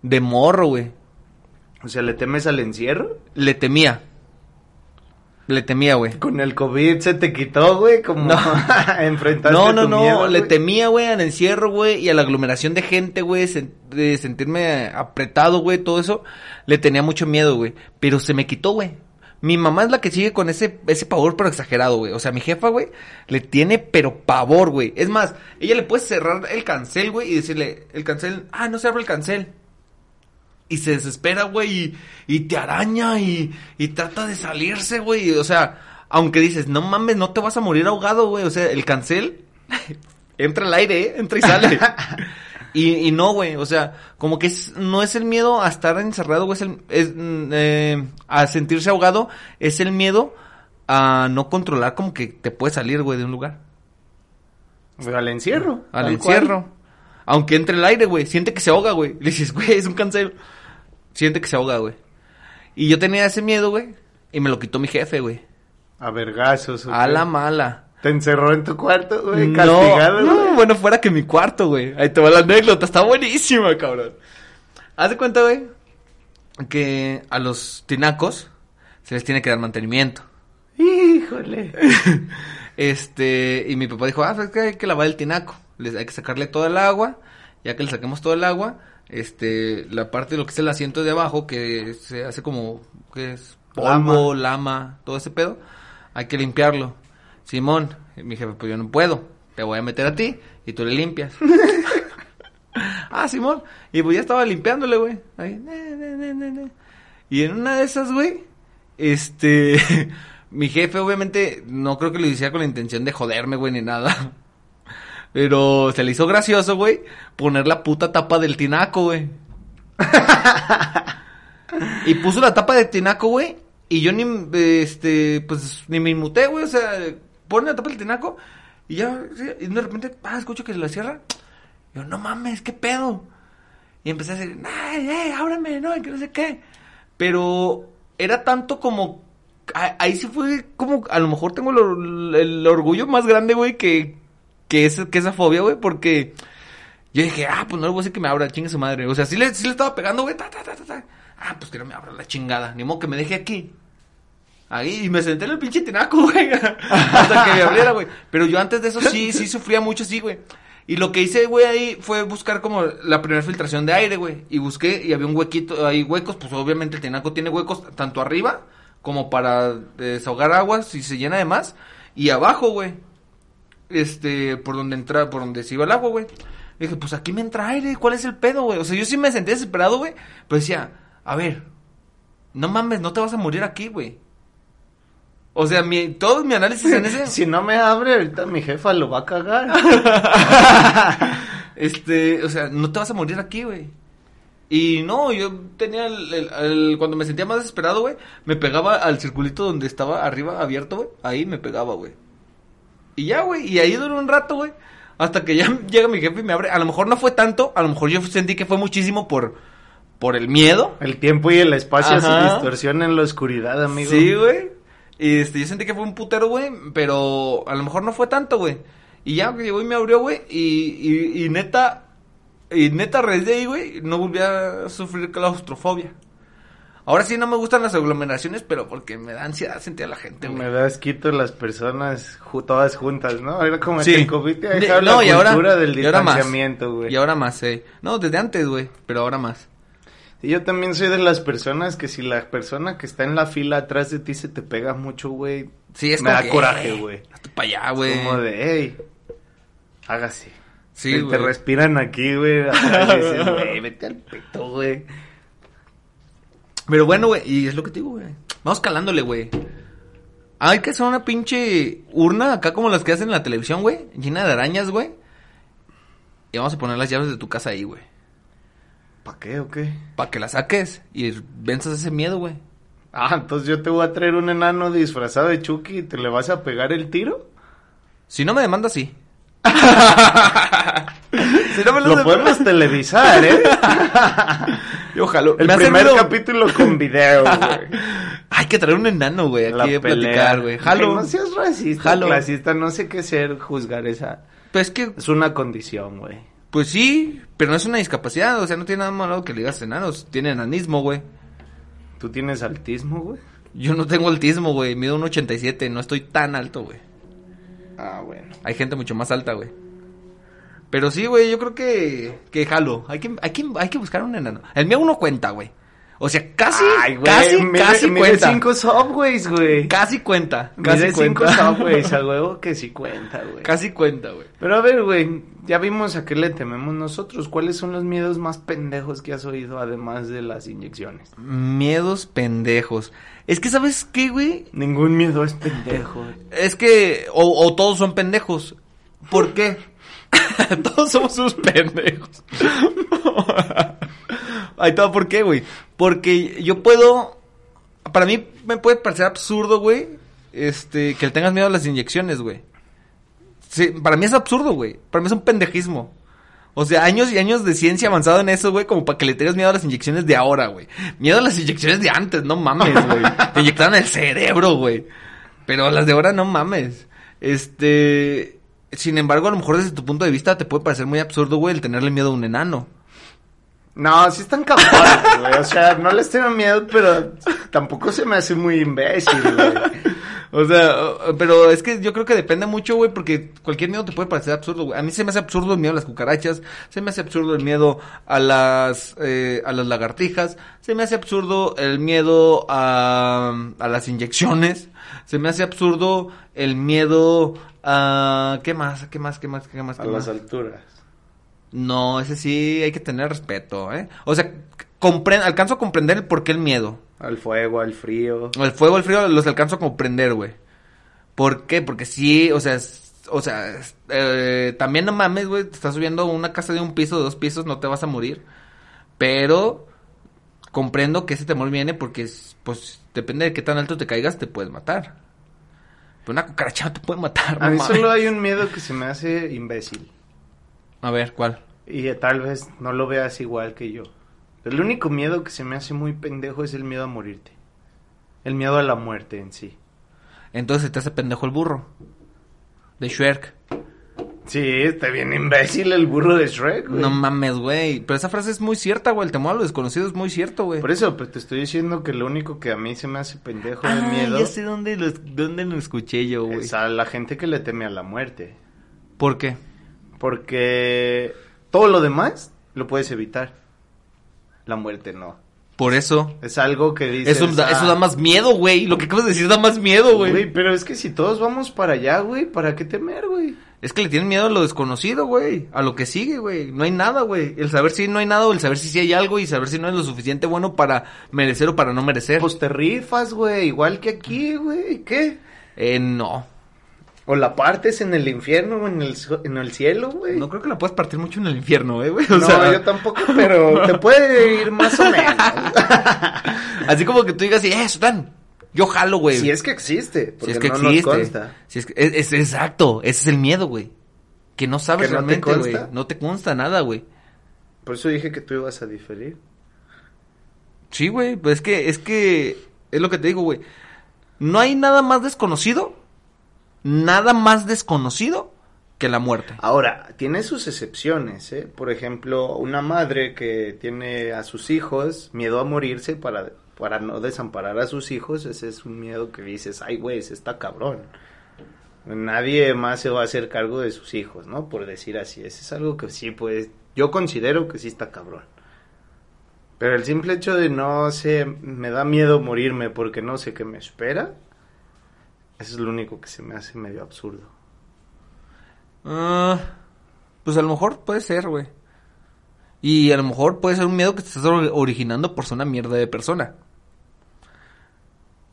De morro, güey. O sea, ¿le temes al encierro? Le temía. Le temía, güey. Con el COVID se te quitó, güey, como No. (laughs) enfrentaste No, no, tu no, miedo, le temía, güey, al encierro, güey, y a la aglomeración de gente, güey, sen- de sentirme apretado, güey, todo eso, le tenía mucho miedo, güey, pero se me quitó, güey. Mi mamá es la que sigue con ese, ese pavor, pero exagerado, güey. O sea, mi jefa, güey, le tiene, pero pavor, güey. Es más, ella le puede cerrar el cancel, güey, y decirle, el cancel, ah, no se abre el cancel. Y se desespera, güey, y, y te araña y, trata de salirse, güey. O sea, aunque dices, no mames, no te vas a morir ahogado, güey. O sea, el cancel (laughs) entra al aire, ¿eh? entra y sale. (laughs) y, y no, güey, o sea, como que es, no es el miedo a estar encerrado, güey, es el, es, mm, eh, a sentirse ahogado, es el miedo a no controlar como que te puede salir, güey, de un lugar. Pero al encierro. Al cual. encierro. Aunque entre el aire, güey. Siente que se ahoga, güey. Le (laughs) dices, güey, es un cancel. Siente que se ahoga, güey. Y yo tenía ese miedo, güey. Y me lo quitó mi jefe, güey. A vergazos. ¿o A la mala. Te encerró en tu cuarto, güey, no, castigado, no, güey. bueno, fuera que mi cuarto, güey. Ahí te va la anécdota. Está buenísima, cabrón. Haz de cuenta, güey, que a los tinacos se les tiene que dar mantenimiento. Híjole. (laughs) Este, y mi papá dijo, ah, es que hay que lavar el tinaco. Les, hay que sacarle todo el agua. Ya que le saquemos todo el agua, este, la parte de lo que es el asiento de abajo, que se hace como, que es polvo, lama, todo ese pedo, hay que limpiarlo. Simón, y mi jefe, pues yo no puedo, te voy a meter a ti y tú le limpias. (laughs) ah, Simón, y pues ya estaba limpiándole, güey. Ahí, ne, ne, ne, ne, ne. Y en una de esas, güey, este, (laughs) mi jefe obviamente no creo que lo hiciera con la intención de joderme, güey, ni nada. Pero se le hizo gracioso, güey, poner la puta tapa del tinaco, güey. y puso la tapa del tinaco, güey, y yo ni, este, pues, ni me inmuté, güey, o sea, pone la tapa del tinaco, y ya, y de repente, ah, escucho que se la cierra. Yo, no mames, qué pedo. Y empecé a decir, ay, ay, ábrame, no, que no sé qué. Pero era tanto como a- ahí sí fue como, a lo mejor tengo el, el orgullo más grande, güey, que, que, ese- que esa fobia, güey, porque yo dije, ah, pues no le voy a decir que me abra, chingue su madre. O sea, sí le, sí le estaba pegando, güey, ta, ta, ta, ta, ta. Ah, pues que no me abra la chingada, ni modo que me deje aquí. Ahí, y me senté en el pinche tinaco, (laughs) güey, hasta que me abriera, güey. Pero yo antes de eso sí, sí sufría mucho así, güey. Y lo que hice, güey, ahí fue buscar como la primera filtración de aire, güey. Y busqué y había un huequito, hay huecos, pues obviamente el tinaco tiene huecos tanto arriba como para desahogar aguas si se llena de más. Y abajo, güey. Este, por donde entra, por donde se iba el agua, güey. Dije, pues aquí me entra aire, ¿cuál es el pedo, güey? O sea, yo sí me sentí desesperado, güey. Pero decía, a ver, no mames, no te vas a morir aquí, güey. O sea, mi, todo mi análisis en ese... (laughs) Si no me abre, ahorita mi jefa lo va a cagar. (laughs) Este, o sea, no te vas a morir aquí, güey. Y no, yo tenía el, el- el- cuando me sentía más desesperado, güey, me pegaba al circulito donde estaba arriba abierto, güey. Ahí me pegaba, güey. Y ya, güey, y ahí duró un rato, güey. Hasta que ya (laughs) llega mi jefe y me abre. A lo mejor no fue tanto, a lo mejor yo sentí que fue muchísimo por, por el miedo. El tiempo y el espacio se Ajá. distorsionan en la oscuridad, amigo. Sí, güey. Y este, yo sentí que fue un putero, güey, pero a lo mejor no fue tanto, güey. Y ya llegó y me abrió, güey, y, y, y neta, y neta, a raíz de ahí, güey, no volví a sufrir claustrofobia. Ahora sí no me gustan las aglomeraciones, pero porque me da ansiedad sentir a la gente, güey. Me das quito las personas ju- todas juntas, ¿no? Era como Sí. que el COVID te ha De- dejado no, la ahora- cultura del y ahora más. distanciamiento, güey. Y ahora más, eh. No, desde antes, güey, pero ahora más. Y yo también soy de las personas que si la persona que está en la fila atrás de ti se te pega mucho, güey, Sí, es me da que, coraje, güey. Hazte para allá, güey. Como de, hey, hágase. Sí, te, respiran aquí, güey. (laughs) güey, vete al peto, güey. Pero bueno, güey, y es lo que te digo, güey. Vamos calándole, güey. Hay que hacer una pinche urna acá como las que hacen en la televisión, güey. Llena de arañas, güey. Y vamos a poner las llaves de tu casa ahí, güey. ¿Para qué o qué? Para que las saques y venzas ese miedo, güey. Ah, entonces yo te voy a traer un enano disfrazado de Chucky y te le vas a pegar el tiro. Si no me demandas, sí. (laughs) si no me Lo podemos televisar, ¿eh? (laughs) Yo jalo. El primer servido- capítulo con video, (laughs) güey. Hay que traer un enano, güey, La aquí a pelea. platicar, güey. Jalo. No seas racista, Jalo. clasista, no sé qué ser juzgar esa. Pues que, Es una condición, güey. Pues sí, pero no es una discapacidad, o sea, no tiene nada malo que le digas enanos. Tiene enanismo, güey. ¿Tú tienes altismo, güey? Yo no tengo altismo, güey. Mido un 87, no estoy tan alto, güey. Ah, bueno. Hay gente mucho más alta, güey. Pero sí, güey, yo creo que que jalo. Hay que hay que hay que buscar un enano. El mío uno cuenta, güey. O sea, casi Ay, güey, casi mide- casi mide cuenta. cinco subways, güey. Casi cuenta. Mide Casi cinco subways, a (laughs) huevo que sí cuenta, güey. Casi cuenta, güey. Pero a ver, güey, ya vimos a qué le tememos nosotros. ¿Cuáles son los miedos más pendejos que has oído además de las inyecciones? Miedos pendejos. Es que sabes qué, güey? Ningún miedo es pendejo. Es que o, o todos son pendejos. ¿Por qué? (laughs) (laughs) todos somos unos pendejos. Ahí todo, ¿por qué, güey? Porque yo puedo. Para mí me puede parecer absurdo, güey. Este, que le tengas miedo a las inyecciones, güey. Sí, para mí es absurdo, güey. Para mí es un pendejismo. O sea, años y años de ciencia avanzado en eso, güey, como para que le tengas miedo a las inyecciones de ahora, güey. Miedo a las inyecciones de antes, no mames, güey. (laughs) Te inyectaron el cerebro, güey. Pero las de ahora no mames. Este, sin embargo, a lo mejor desde tu punto de vista te puede parecer muy absurdo, güey, el tenerle miedo a un enano. No, sí están cabrones, (laughs) güey. O sea, no les tengo miedo, pero tampoco se me hace muy imbécil, güey. O sea, pero es que yo creo que depende mucho, güey, porque cualquier miedo te puede parecer absurdo, güey. A mí se me hace absurdo el miedo a las cucarachas, se me hace absurdo el miedo a las, eh, a las lagartijas, se me hace absurdo el miedo a, a las inyecciones, se me hace absurdo el miedo a... ¿Qué más? ¿Qué más? ¿Qué más? ¿Qué más? A ¿Qué las más? alturas. No, ese sí hay que tener respeto, ¿eh? O sea, alcanzo a comprender el por qué el miedo. Al fuego, al frío. El fuego, el frío los alcanzo a comprender, güey. ¿Por qué? Porque sí, o sea, o sea, eh, también no mames, güey, te estás subiendo una casa de un piso, de dos pisos, no te vas a morir. Pero comprendo que ese temor viene porque, es- pues, depende de qué tan alto te caigas, te puedes matar. Pero una cucaracha no te puede matar, A no mí mames. solo hay un miedo que se me hace imbécil. A ver, ¿cuál? Y eh, tal vez no lo veas igual que yo. El único miedo que se me hace muy pendejo es el miedo a morirte. El miedo a la muerte en sí. Entonces se te hace pendejo el burro. De Shrek. Sí, está bien imbécil el burro de Shrek, güey. No mames, güey. Pero esa frase es muy cierta, güey. El temor a lo desconocido es muy cierto, güey. Por eso, pues te estoy diciendo que lo único que a mí se me hace pendejo de Ah, miedo ya sé dónde lo, dónde lo escuché yo, güey. es a la gente que le teme a la muerte. ¿Por qué? Porque todo lo demás lo puedes evitar. La muerte no. Por eso. Es algo que dices... Eso da, eso "Ah, da más miedo, güey. Lo que acabas de decir da más miedo, güey. Güey, pero es que si todos vamos para allá, güey, ¿para qué temer, güey? Es que le tienen miedo a lo desconocido, güey. A lo que sigue, güey. No hay nada, güey. El saber si no hay nada o el saber si sí hay algo y saber si no es lo suficiente bueno para merecer o para no merecer. Pues te rifas, güey, igual que aquí, güey, ¿qué? Eh, no. O la partes en el infierno o en el, en el cielo, güey. No creo que la puedas partir mucho en el infierno, eh, güey. O No, sea, yo tampoco, pero (laughs) te puede ir más o menos. (laughs) así como que tú digas, eh, Sután, yo jalo, güey. si es que existe, porque Si es que no existe. nos consta. Si es, que, es, es exacto, ese es el miedo, güey. Que no sabes ¿Que no te realmente, güey. No te consta nada, güey. Por eso dije que tú ibas a diferir. Sí, güey, pues es que, es que, es lo que te digo, güey. No hay nada más desconocido, nada más desconocido que la muerte. Ahora, tiene sus excepciones, ¿eh? Por ejemplo, una madre que tiene a sus hijos miedo a morirse para, para no desamparar a sus hijos, ese es un miedo que dices, ay, güey, ese está cabrón. Nadie más se va a hacer cargo de sus hijos, ¿no? Por decir así. Ese es algo que sí, pues, yo considero que sí está cabrón. Pero el simple hecho de no sé, me da miedo morirme porque no sé qué me espera, eso es lo único que se me hace medio absurdo. Ah, pues a lo mejor puede ser, güey. Y a lo mejor puede ser un miedo que te estás or- originando por ser una mierda de persona.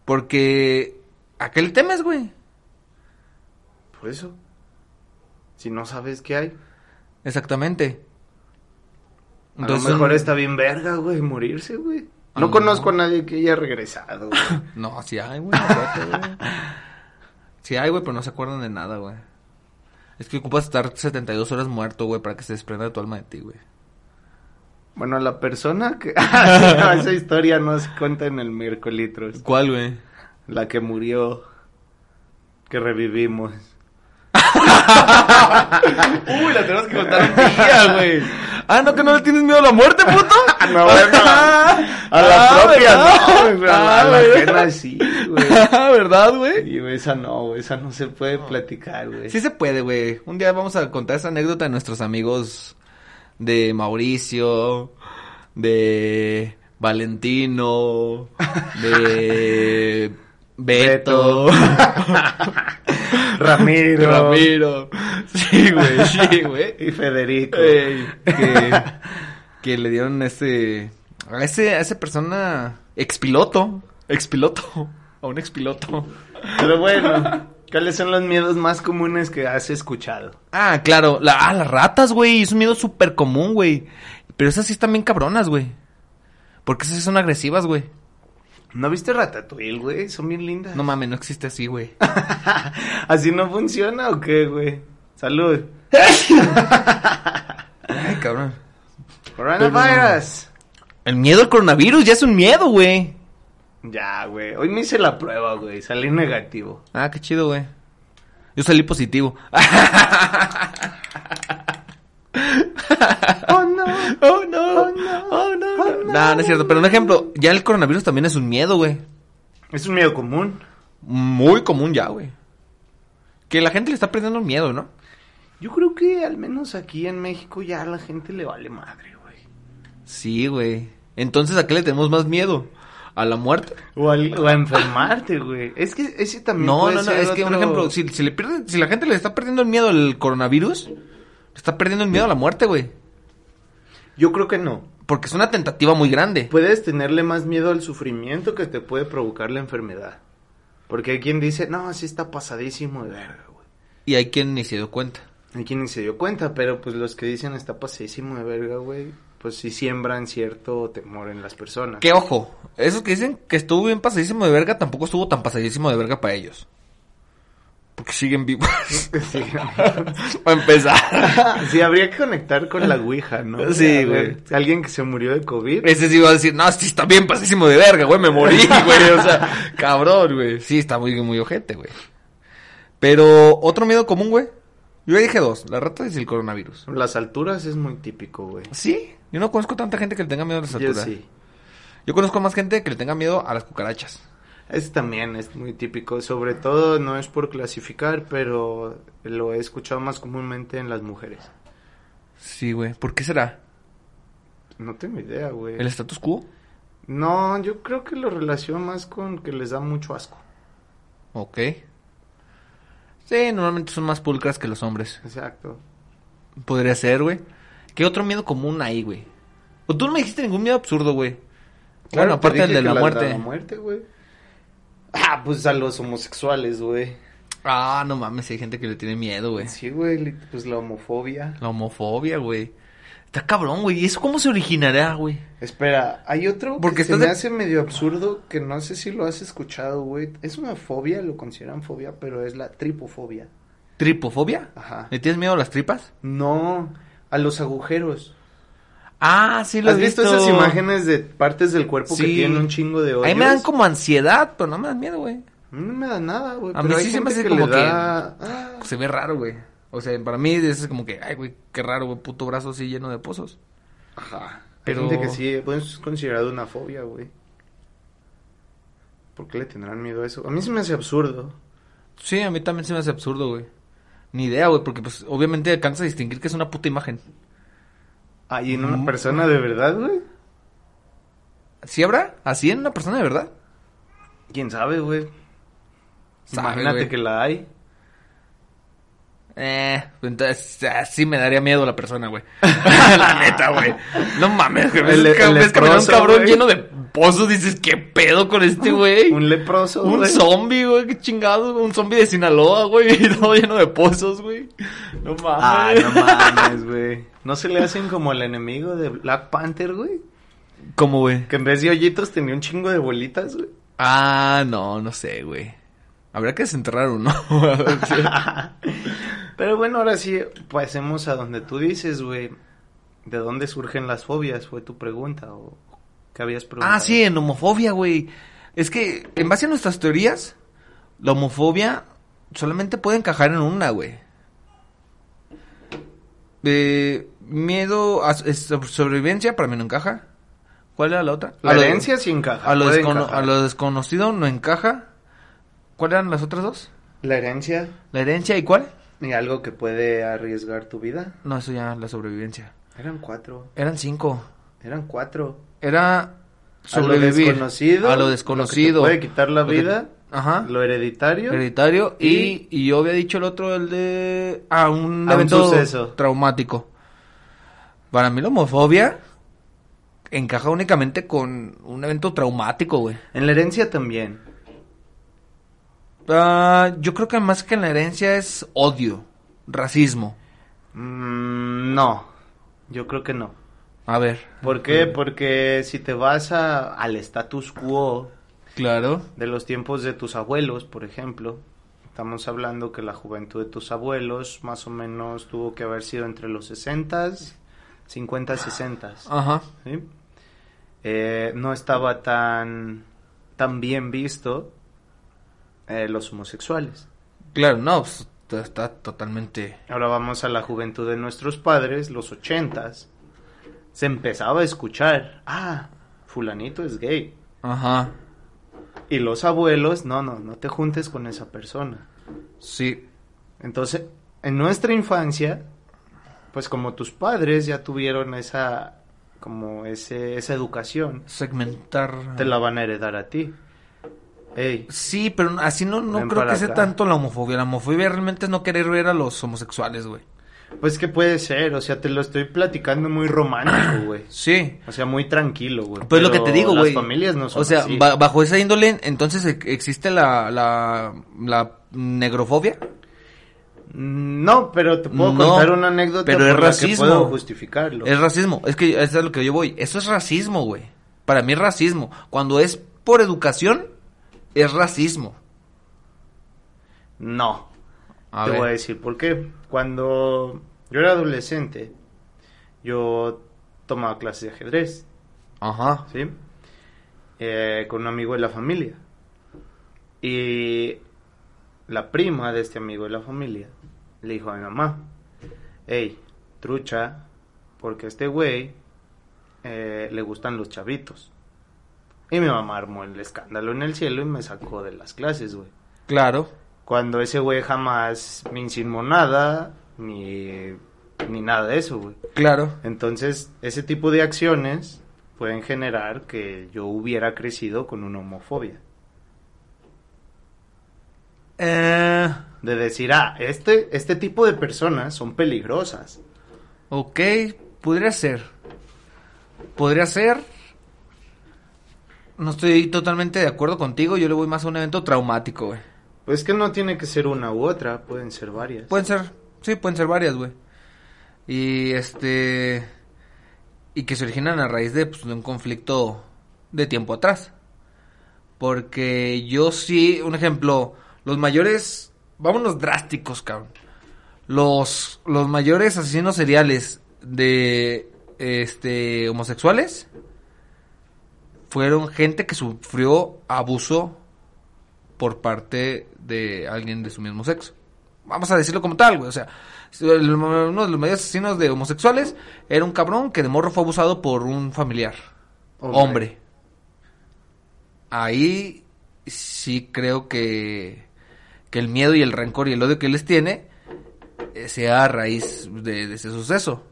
Porque... ¿A qué le temes, güey? Por eso. Si no sabes qué hay. Exactamente. a lo mejor un- está bien verga, güey, morirse, güey. No conozco a nadie que haya regresado, güey. (laughs) No, sí hay, güey. (laughs) Sí hay, güey, pero no se acuerdan de nada, güey. Es que ocupas estar 72 horas muerto, güey, para que se desprenda tu alma de ti, güey. Bueno, la persona que... (laughs) No, esa historia no se cuenta en el miércoles. ¿Cuál, güey? La que murió. Que revivimos. (laughs) Uy, la tenemos que contar un día, güey. Ah, ¿no que no le tienes miedo a la muerte, puto? (laughs) No, bueno. (laughs) A la Ah, propia, ¿verdad? no, pero a Ah, la ajena sí, güey. (laughs) Ah, ¿verdad, güey? Y esa no, güey, esa no se puede platicar, güey. Sí se puede, güey. Un día vamos a contar esa anécdota a nuestros amigos de Mauricio, de Valentino, de Beto, (laughs) Ramiro. Ramiro. Sí, güey, sí, güey. (laughs) Y Federico. Ey, que, (laughs) que le dieron ese a ese a esa persona expiloto, expiloto, a un expiloto. Pero bueno, ¿cuáles son los miedos más comunes que has escuchado? Ah, claro, la, ah, las ratas, güey, es un miedo súper común, güey. Pero esas sí están bien cabronas, güey. Porque esas sí son agresivas, güey. ¿No viste Ratatouille, güey? Son bien lindas. No mames, no existe así, güey. (laughs) ¿Así no funciona o qué, güey? Salud. Ay, cabrón. Coronavirus. El miedo al coronavirus ya es un miedo, güey. Ya, güey. Hoy me hice la prueba, güey. Salí negativo. Ah, qué chido, güey. Yo salí positivo. (laughs) Ah, no es cierto. Pero un ejemplo, ya el coronavirus también es un miedo, güey. Es un miedo común. Muy común ya, güey. Que la gente le está perdiendo el miedo, ¿no? Yo creo que al menos aquí en México ya a la gente le vale madre, güey. Sí, güey. Entonces, ¿a qué le tenemos más miedo? ¿A la muerte? O, al- o a enfermarte, güey. Es que ese también No, puede no, no. ser Es que un ejemplo, si, si le pierde, si la gente le está perdiendo el miedo al coronavirus, le está perdiendo el miedo a la muerte, güey. Yo creo que no. Porque es una tentativa muy grande. Puedes tenerle más miedo al sufrimiento que te puede provocar la enfermedad. Porque hay quien dice, no, así está pasadísimo de verga, güey. Y hay quien ni se dio cuenta. Hay quien ni se dio cuenta, pero pues los que dicen está pasadísimo de verga, güey, pues sí siembran cierto temor en las personas. Que ojo, esos que dicen que estuvo bien pasadísimo de verga, tampoco estuvo tan pasadísimo de verga para ellos. Porque siguen vivos. (laughs) Sí. (laughs) para empezar. (laughs) Sí, habría que conectar con la Ouija, ¿no? Sí, güey. Alguien que se murió de COVID. Ese sí iba a decir, no, sí está bien pasadísimo de verga, güey, me morí, güey. O sea, cabrón, güey. Sí, está muy, muy ojete, güey. Pero, otro miedo común, güey. Yo ya dije dos, la rata y el coronavirus. Las alturas es muy típico, güey. Sí, yo no conozco tanta gente que le tenga miedo a las Yo alturas. sí. Yo conozco más gente que le tenga miedo a las cucarachas. Ese también es muy típico. Sobre todo, no es por clasificar, pero lo he escuchado más comúnmente en las mujeres. Sí, güey. ¿Por qué será? No tengo idea, güey. ¿El status quo? No, yo creo que lo relaciono más con que les da mucho asco. Ok. Sí, normalmente son más pulcras que los hombres. Exacto. Podría ser, güey. ¿Qué otro miedo común hay, güey? O tú no me dijiste ningún miedo absurdo, güey. bueno, te aparte del de la muerte. La muerte, güey. (laughs) Ah, pues a los homosexuales, güey. Ah, no mames, hay gente que le tiene miedo, güey. Sí, güey, pues la homofobia. La homofobia, güey. Está cabrón, güey. ¿Y eso cómo se originará, güey? Espera, hay otro Porque que se estás me de- hace medio absurdo que no sé si lo has escuchado, güey. Es una fobia, lo consideran fobia, pero es la tripofobia. ¿Tripofobia? Ajá. ¿Le tienes miedo a las tripas? No, a los agujeros. Ah, sí lo ¿Has he visto visto. esas imágenes de partes del cuerpo que tienen un chingo de hoyos? A mí me dan como ansiedad, pero no me dan miedo, güey. A mí no me da nada, güey. A mí sí se me hace que como da- Ah, Se ve raro, güey. O sea, para mí es como que, ay, güey, qué raro, güey, puto brazo así lleno de pozos. Ajá. Pero- Hay gente que sí, pues es considerado una fobia, güey. ¿Por qué le tendrán miedo a eso? A mí se me hace absurdo. Sí, a mí también se me hace absurdo, güey. Ni idea, güey, porque pues obviamente alcanza a distinguir que es una puta imagen. Ah, ¿y en una persona de verdad, güey? ¿Sí habrá? ¿Así en una persona de verdad? ¿Quién sabe, güey? Sabe, Imagínate güey. que la hay. Eh, entonces ah, sí me daría miedo la persona, güey. (laughs) (laughs) la neta, güey. No mames, güey. El- Ves, el un cabrón güey. lleno de pozos, dices, ¿qué pedo con este güey? (laughs) Un leproso, Un güey. zombie, güey, qué chingado, un zombie de Sinaloa, güey, y todo lleno de pozos, güey. No mames. Ah, no mames, güey. ¿No se le hacen como el enemigo de Black Panther, güey? ¿Cómo, güey? Que en vez de hoyitos tenía un chingo de bolitas, güey. Ah, no, no sé, güey. Habría que desenterrar uno. (laughs) (laughs) Pero bueno, ahora sí, pasemos a donde tú dices, güey. ¿De dónde surgen las fobias? Fue tu pregunta o qué habías preguntado. ah, sí, en homofobia, güey. Es que, en base a nuestras teorías, la homofobia solamente puede encajar en una, güey. De miedo a sobrevivencia, para mí no encaja. ¿Cuál era la otra? La A lo- herencia sí encaja. A lo, a desconocido no encaja. ¿Cuáles eran las otras dos? La herencia ¿La herencia y cuál? y algo que puede arriesgar tu vida. No, eso ya, la sobrevivencia. Eran cuatro. Eran cinco. Eran cuatro. Era A lo sobrevivir. desconocido. A lo que desconocido. te puede quitar la que- vida. Ajá. Lo hereditario. Hereditario. Y, Y- y yo había dicho el otro, el de... Ah, un Ah, un suceso. traumático. Para mí la homofobia encaja únicamente con un evento traumático, güey. En la herencia también. Ah, yo creo que más que en la herencia es odio, racismo. Mm, no. Yo creo que no. A ver. ¿Por qué? Porque si te vas a- al status quo Claro. de los tiempos de tus abuelos, por ejemplo, estamos hablando que la juventud de tus abuelos más o menos tuvo que haber sido entre los 60s, 50, 60. Ajá. ¿sí? Eh, no estaba tan, tan bien visto eh, los homosexuales. Claro, no, pues, está totalmente... Ahora vamos a la juventud de nuestros padres, los 80s. Se empezaba a escuchar, ah, fulanito es gay. Ajá. Y los abuelos, no, no, no te juntes con esa persona. Sí. Entonces, en nuestra infancia, pues como tus padres ya tuvieron esa, como ese, esa educación, Segmentar. te la van a heredar a ti. Ey, Sí, pero así no, no creo que sea acá. tanto la homofobia. La homofobia realmente es no querer ver a los homosexuales, güey. pues que puede ser, o sea, te lo estoy platicando muy romántico, (clears throat) güey. Sí. O sea, muy tranquilo, güey. Pues lo que te digo, güey. Las familias no son O sea, así. bajo esa índole, entonces existe la, la, la negrofobia. No, pero te puedo No, contar una anécdota pero por es la que racismo. puedo justificarlo. Es racismo. Es que eso es a lo que yo voy. Eso es racismo, güey. Para mí es racismo. Cuando es por educación, es racismo. No. A te ver. voy a decir por qué. Cuando yo era adolescente, yo tomaba clases de ajedrez, Ajá. ¿sí? Eh, con un amigo de la familia. Y la prima de este amigo de la familia le dijo a mi mamá, hey, trucha, porque a este güey eh, le gustan los chavitos. Y mi mamá armó el escándalo en el cielo y me sacó de las clases, güey. Claro. Cuando ese güey jamás me insinuó nada, ni, ni nada de eso, güey. Claro. Entonces, ese tipo de acciones pueden generar que yo hubiera crecido con una homofobia. Eh, De decir, ah, este, este tipo de personas son peligrosas. ok, podría ser. Podría ser. No estoy totalmente de acuerdo contigo. Yo le voy más a un evento traumático, güey. Pues que no tiene que ser una u otra, pueden ser varias. Pueden ser, sí, pueden ser varias, güey. Y este. Y que se originan a raíz de, pues, de un conflicto de tiempo atrás. Porque yo sí, un ejemplo, los mayores. Vámonos drásticos, cabrón. Los, los mayores asesinos seriales de este homosexuales fueron gente que sufrió abuso por parte de alguien de su mismo sexo. Vamos a decirlo como tal, güey. O sea, uno de los mayores asesinos de homosexuales era un cabrón que de morro fue abusado por un familiar. Hombre. Hombre. Ahí sí creo que, el miedo y el rencor y el odio que les tiene eh, sea a raíz de, de ese suceso.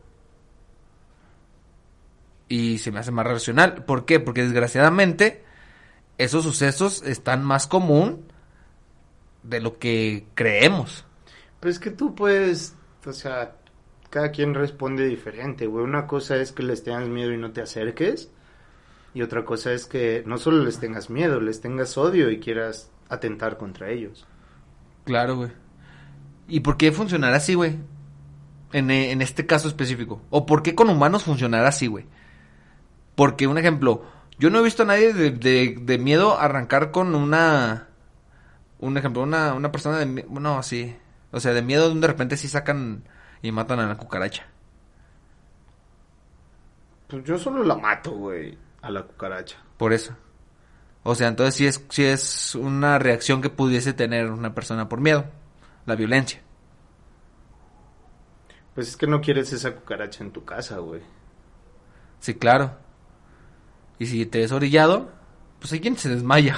Y se me hace más racional. ¿Por qué? Porque desgraciadamente esos sucesos están más común de lo que creemos. Pues que tú puedes, o sea, cada quien responde diferente, güey. Una cosa es que les tengas miedo y no te acerques. Y otra cosa es que no solo les tengas miedo, les tengas odio y quieras atentar contra ellos. Claro, güey. ¿Y por qué funcionará así, güey? En, eh, en este caso específico. ¿O por qué con humanos funcionará así, güey? Porque, un ejemplo, yo no he visto a nadie de, de- de miedo arrancar con una... Un ejemplo, una, una persona de... No, sí. O sea, de miedo de repente sí sacan y matan a la cucaracha. Pues yo solo la mato, güey, a la cucaracha. Por eso. O sea, entonces sí es, sí es una reacción que pudiese tener una persona por miedo. La violencia. Pues es que no quieres esa cucaracha en tu casa, güey. Sí, claro. Y si te ves orillado, pues hay quien se desmaya.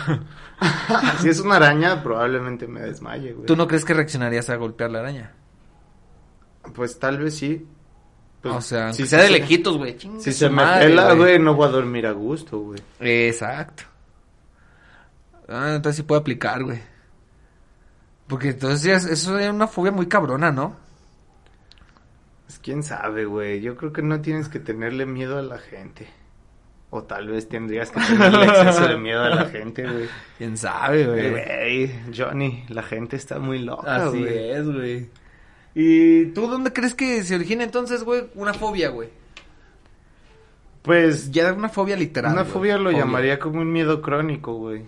(laughs) si es una araña, probablemente me desmaye, güey. ¿Tú no crees que reaccionarías a golpear la araña? Pues tal vez sí. Pues, o sea, si sea de se- lejitos, güey. Si se me pela, güey, no voy a dormir a gusto, güey. Exacto. Ah, entonces sí puede aplicar, güey. Porque entonces eso es una fobia muy cabrona, ¿no? Pues quién sabe, güey. Yo creo que no tienes que tenerle miedo a la gente. O tal vez tendrías que tenerle exceso de miedo a la (laughs) gente, güey. ¿Quién sabe, güey? Güey, Johnny, la gente está muy loca, Así güey. es, güey. ¿Y tú dónde crees que se origina entonces, güey? Una fobia, güey. Pues Ya una fobia literal. una güey. fobia lo llamaría como un miedo crónico, güey.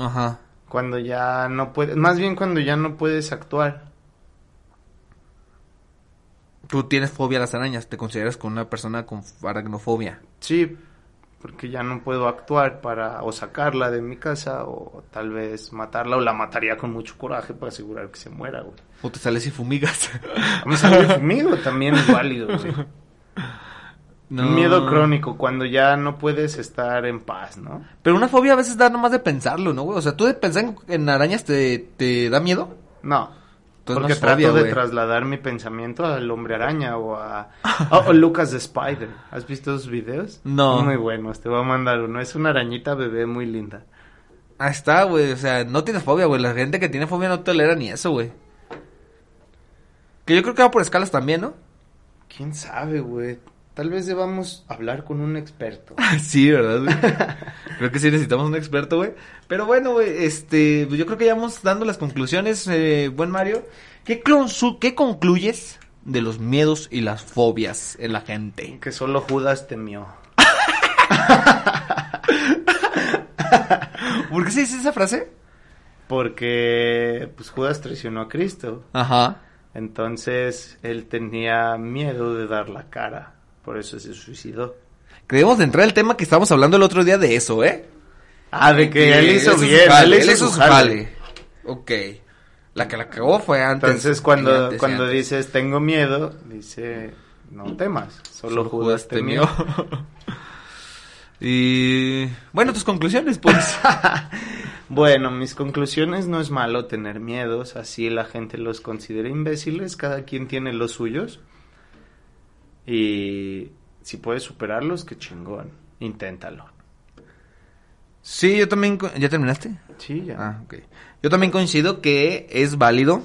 Ajá. Cuando ya no puedes, más bien cuando ya no puedes actuar. Tú tienes fobia a las arañas, te consideras con una persona con aracnofobia. Sí, porque ya no puedo actuar para o sacarla de mi casa o tal vez matarla o la mataría con mucho coraje para asegurar que se muera, güey. O te sales y fumigas. A mí sale conmigo (laughs) también es válido, güey. No. Un miedo crónico, cuando ya no puedes estar en paz, ¿no? Pero una fobia a veces da nomás de pensarlo, ¿no, güey? O sea, ¿tú de pensar en, arañas te, te da miedo? No. Entonces porque no trato fobia, de güey. trasladar mi pensamiento al hombre araña o a... (laughs) o- o Lucas the Spider. ¿Has visto esos videos? No. Muy buenos, te voy a mandar uno. Es una arañita bebé muy linda. Ahí está, güey. O sea, no tienes fobia, güey. La gente que tiene fobia no tolera ni eso, güey. Que yo creo que va por escalas también, ¿no? ¿Quién sabe, güey? Tal vez debamos hablar con un experto. (laughs) sí, ¿verdad, güey? (laughs) creo que sí necesitamos un experto, güey. Pero bueno, güey, este... pues Yo creo que ya vamos dando las conclusiones, eh, buen Mario. ¿Qué, ¿Qué concluyes de los miedos y las fobias en la gente? Que solo Judas temió. (laughs) ¿Por qué se dice esa frase? Porque pues Judas traicionó a Cristo. Ajá. Entonces él tenía miedo de dar la cara. Por eso se suicidó. Queremos de entrar al tema que estábamos hablando el otro día de eso, ¿eh? Ah, de que él hizo bien. él hizo su jale. Ok. La que la cagó fue antes. Entonces cuando, antes cuando antes. dices tengo miedo, dice no temas. Solo, Judas temió. (laughs) y bueno, tus conclusiones, pues. (laughs) Bueno, mis conclusiones no es malo tener miedos, así la gente los considera imbéciles, cada quien tiene los suyos. Y si puedes superarlos, qué chingón, inténtalo. sí, yo también. ¿Ya terminaste? Sí, ya. Ah, ok. Yo también coincido que es válido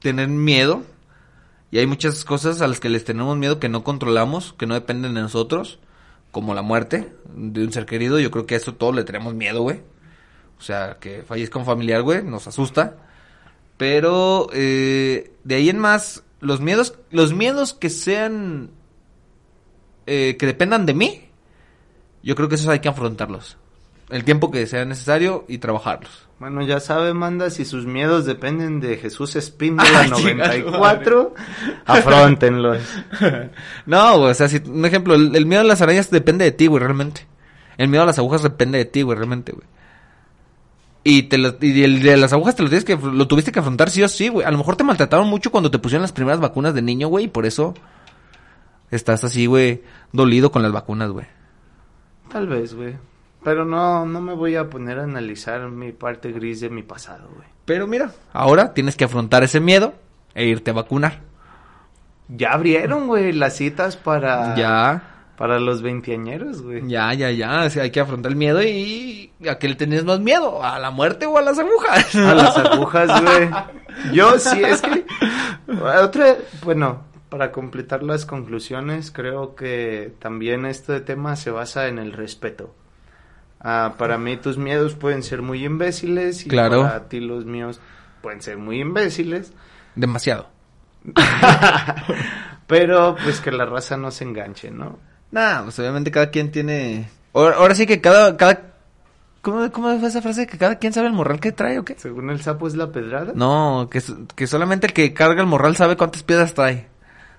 tener miedo. Y hay muchas cosas a las que les tenemos miedo que no controlamos, que no dependen de nosotros. Como la muerte de un ser querido. Yo creo que a eso todos le tenemos miedo, güey. O sea, que fallezca un familiar, güey, nos asusta. Pero eh, de ahí en más, los miedos, los miedos que sean, eh, que dependan de mí, yo creo que esos hay que afrontarlos. El tiempo que sea necesario y trabajarlos. Bueno, ya sabe, manda, si sus miedos dependen de Jesús Espíndola (laughs) Ay, chinga tu 94, afrontenlos. (laughs) No, o sea, si, un ejemplo, el, el miedo a las arañas depende de ti, güey, realmente. El miedo a las agujas depende de ti, güey, realmente, güey. Y, te lo- y el de las agujas te lo tienes que, lo tuviste que afrontar sí o sí, güey. A lo mejor te maltrataron mucho cuando te pusieron las primeras vacunas de niño, güey, y por eso estás así, güey, dolido con las vacunas, güey. Tal vez, güey. Pero no, no me voy a poner a analizar mi parte gris de mi pasado, güey. Pero mira, ahora tienes que afrontar ese miedo e irte a vacunar. Ya abrieron, güey, las citas para... Ya, Para los veinteañeros, güey. ya, ya, ya. O sea, hay que afrontar el miedo y ¿a qué le tenés más miedo? ¿A la muerte o a las agujas? A (laughs) las agujas, güey. Yo sí, es que... Otra, bueno, para completar las conclusiones, creo que también este tema se basa en el respeto. Ah, para mí tus miedos pueden ser muy imbéciles y Claro. para ti los míos pueden ser muy imbéciles. Demasiado. (laughs) Pero pues que la raza no se enganche, ¿no? Nah, pues obviamente cada quien tiene... Ahora, ahora sí que cada... cada... ¿Cómo, ¿Cómo fue esa frase? ¿Que cada quien sabe el morral que trae o qué? Según el sapo es la pedrada. No, que, que solamente el que carga el morral sabe cuántas piedras trae.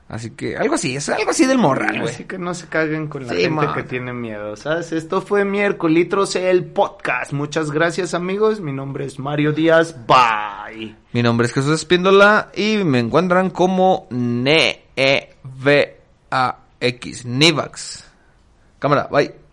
Así que algo así, es algo así del morral, güey. Así que no se caguen con la Sí, gente man. que tiene miedo, ¿sabes? Esto fue Miércolitros el podcast. Muchas gracias, amigos. Mi nombre es Mario Díaz. Bye. Mi nombre es Jesús Espíndola y me encuentran como E NEVAX, Nivax. Cámara, bye.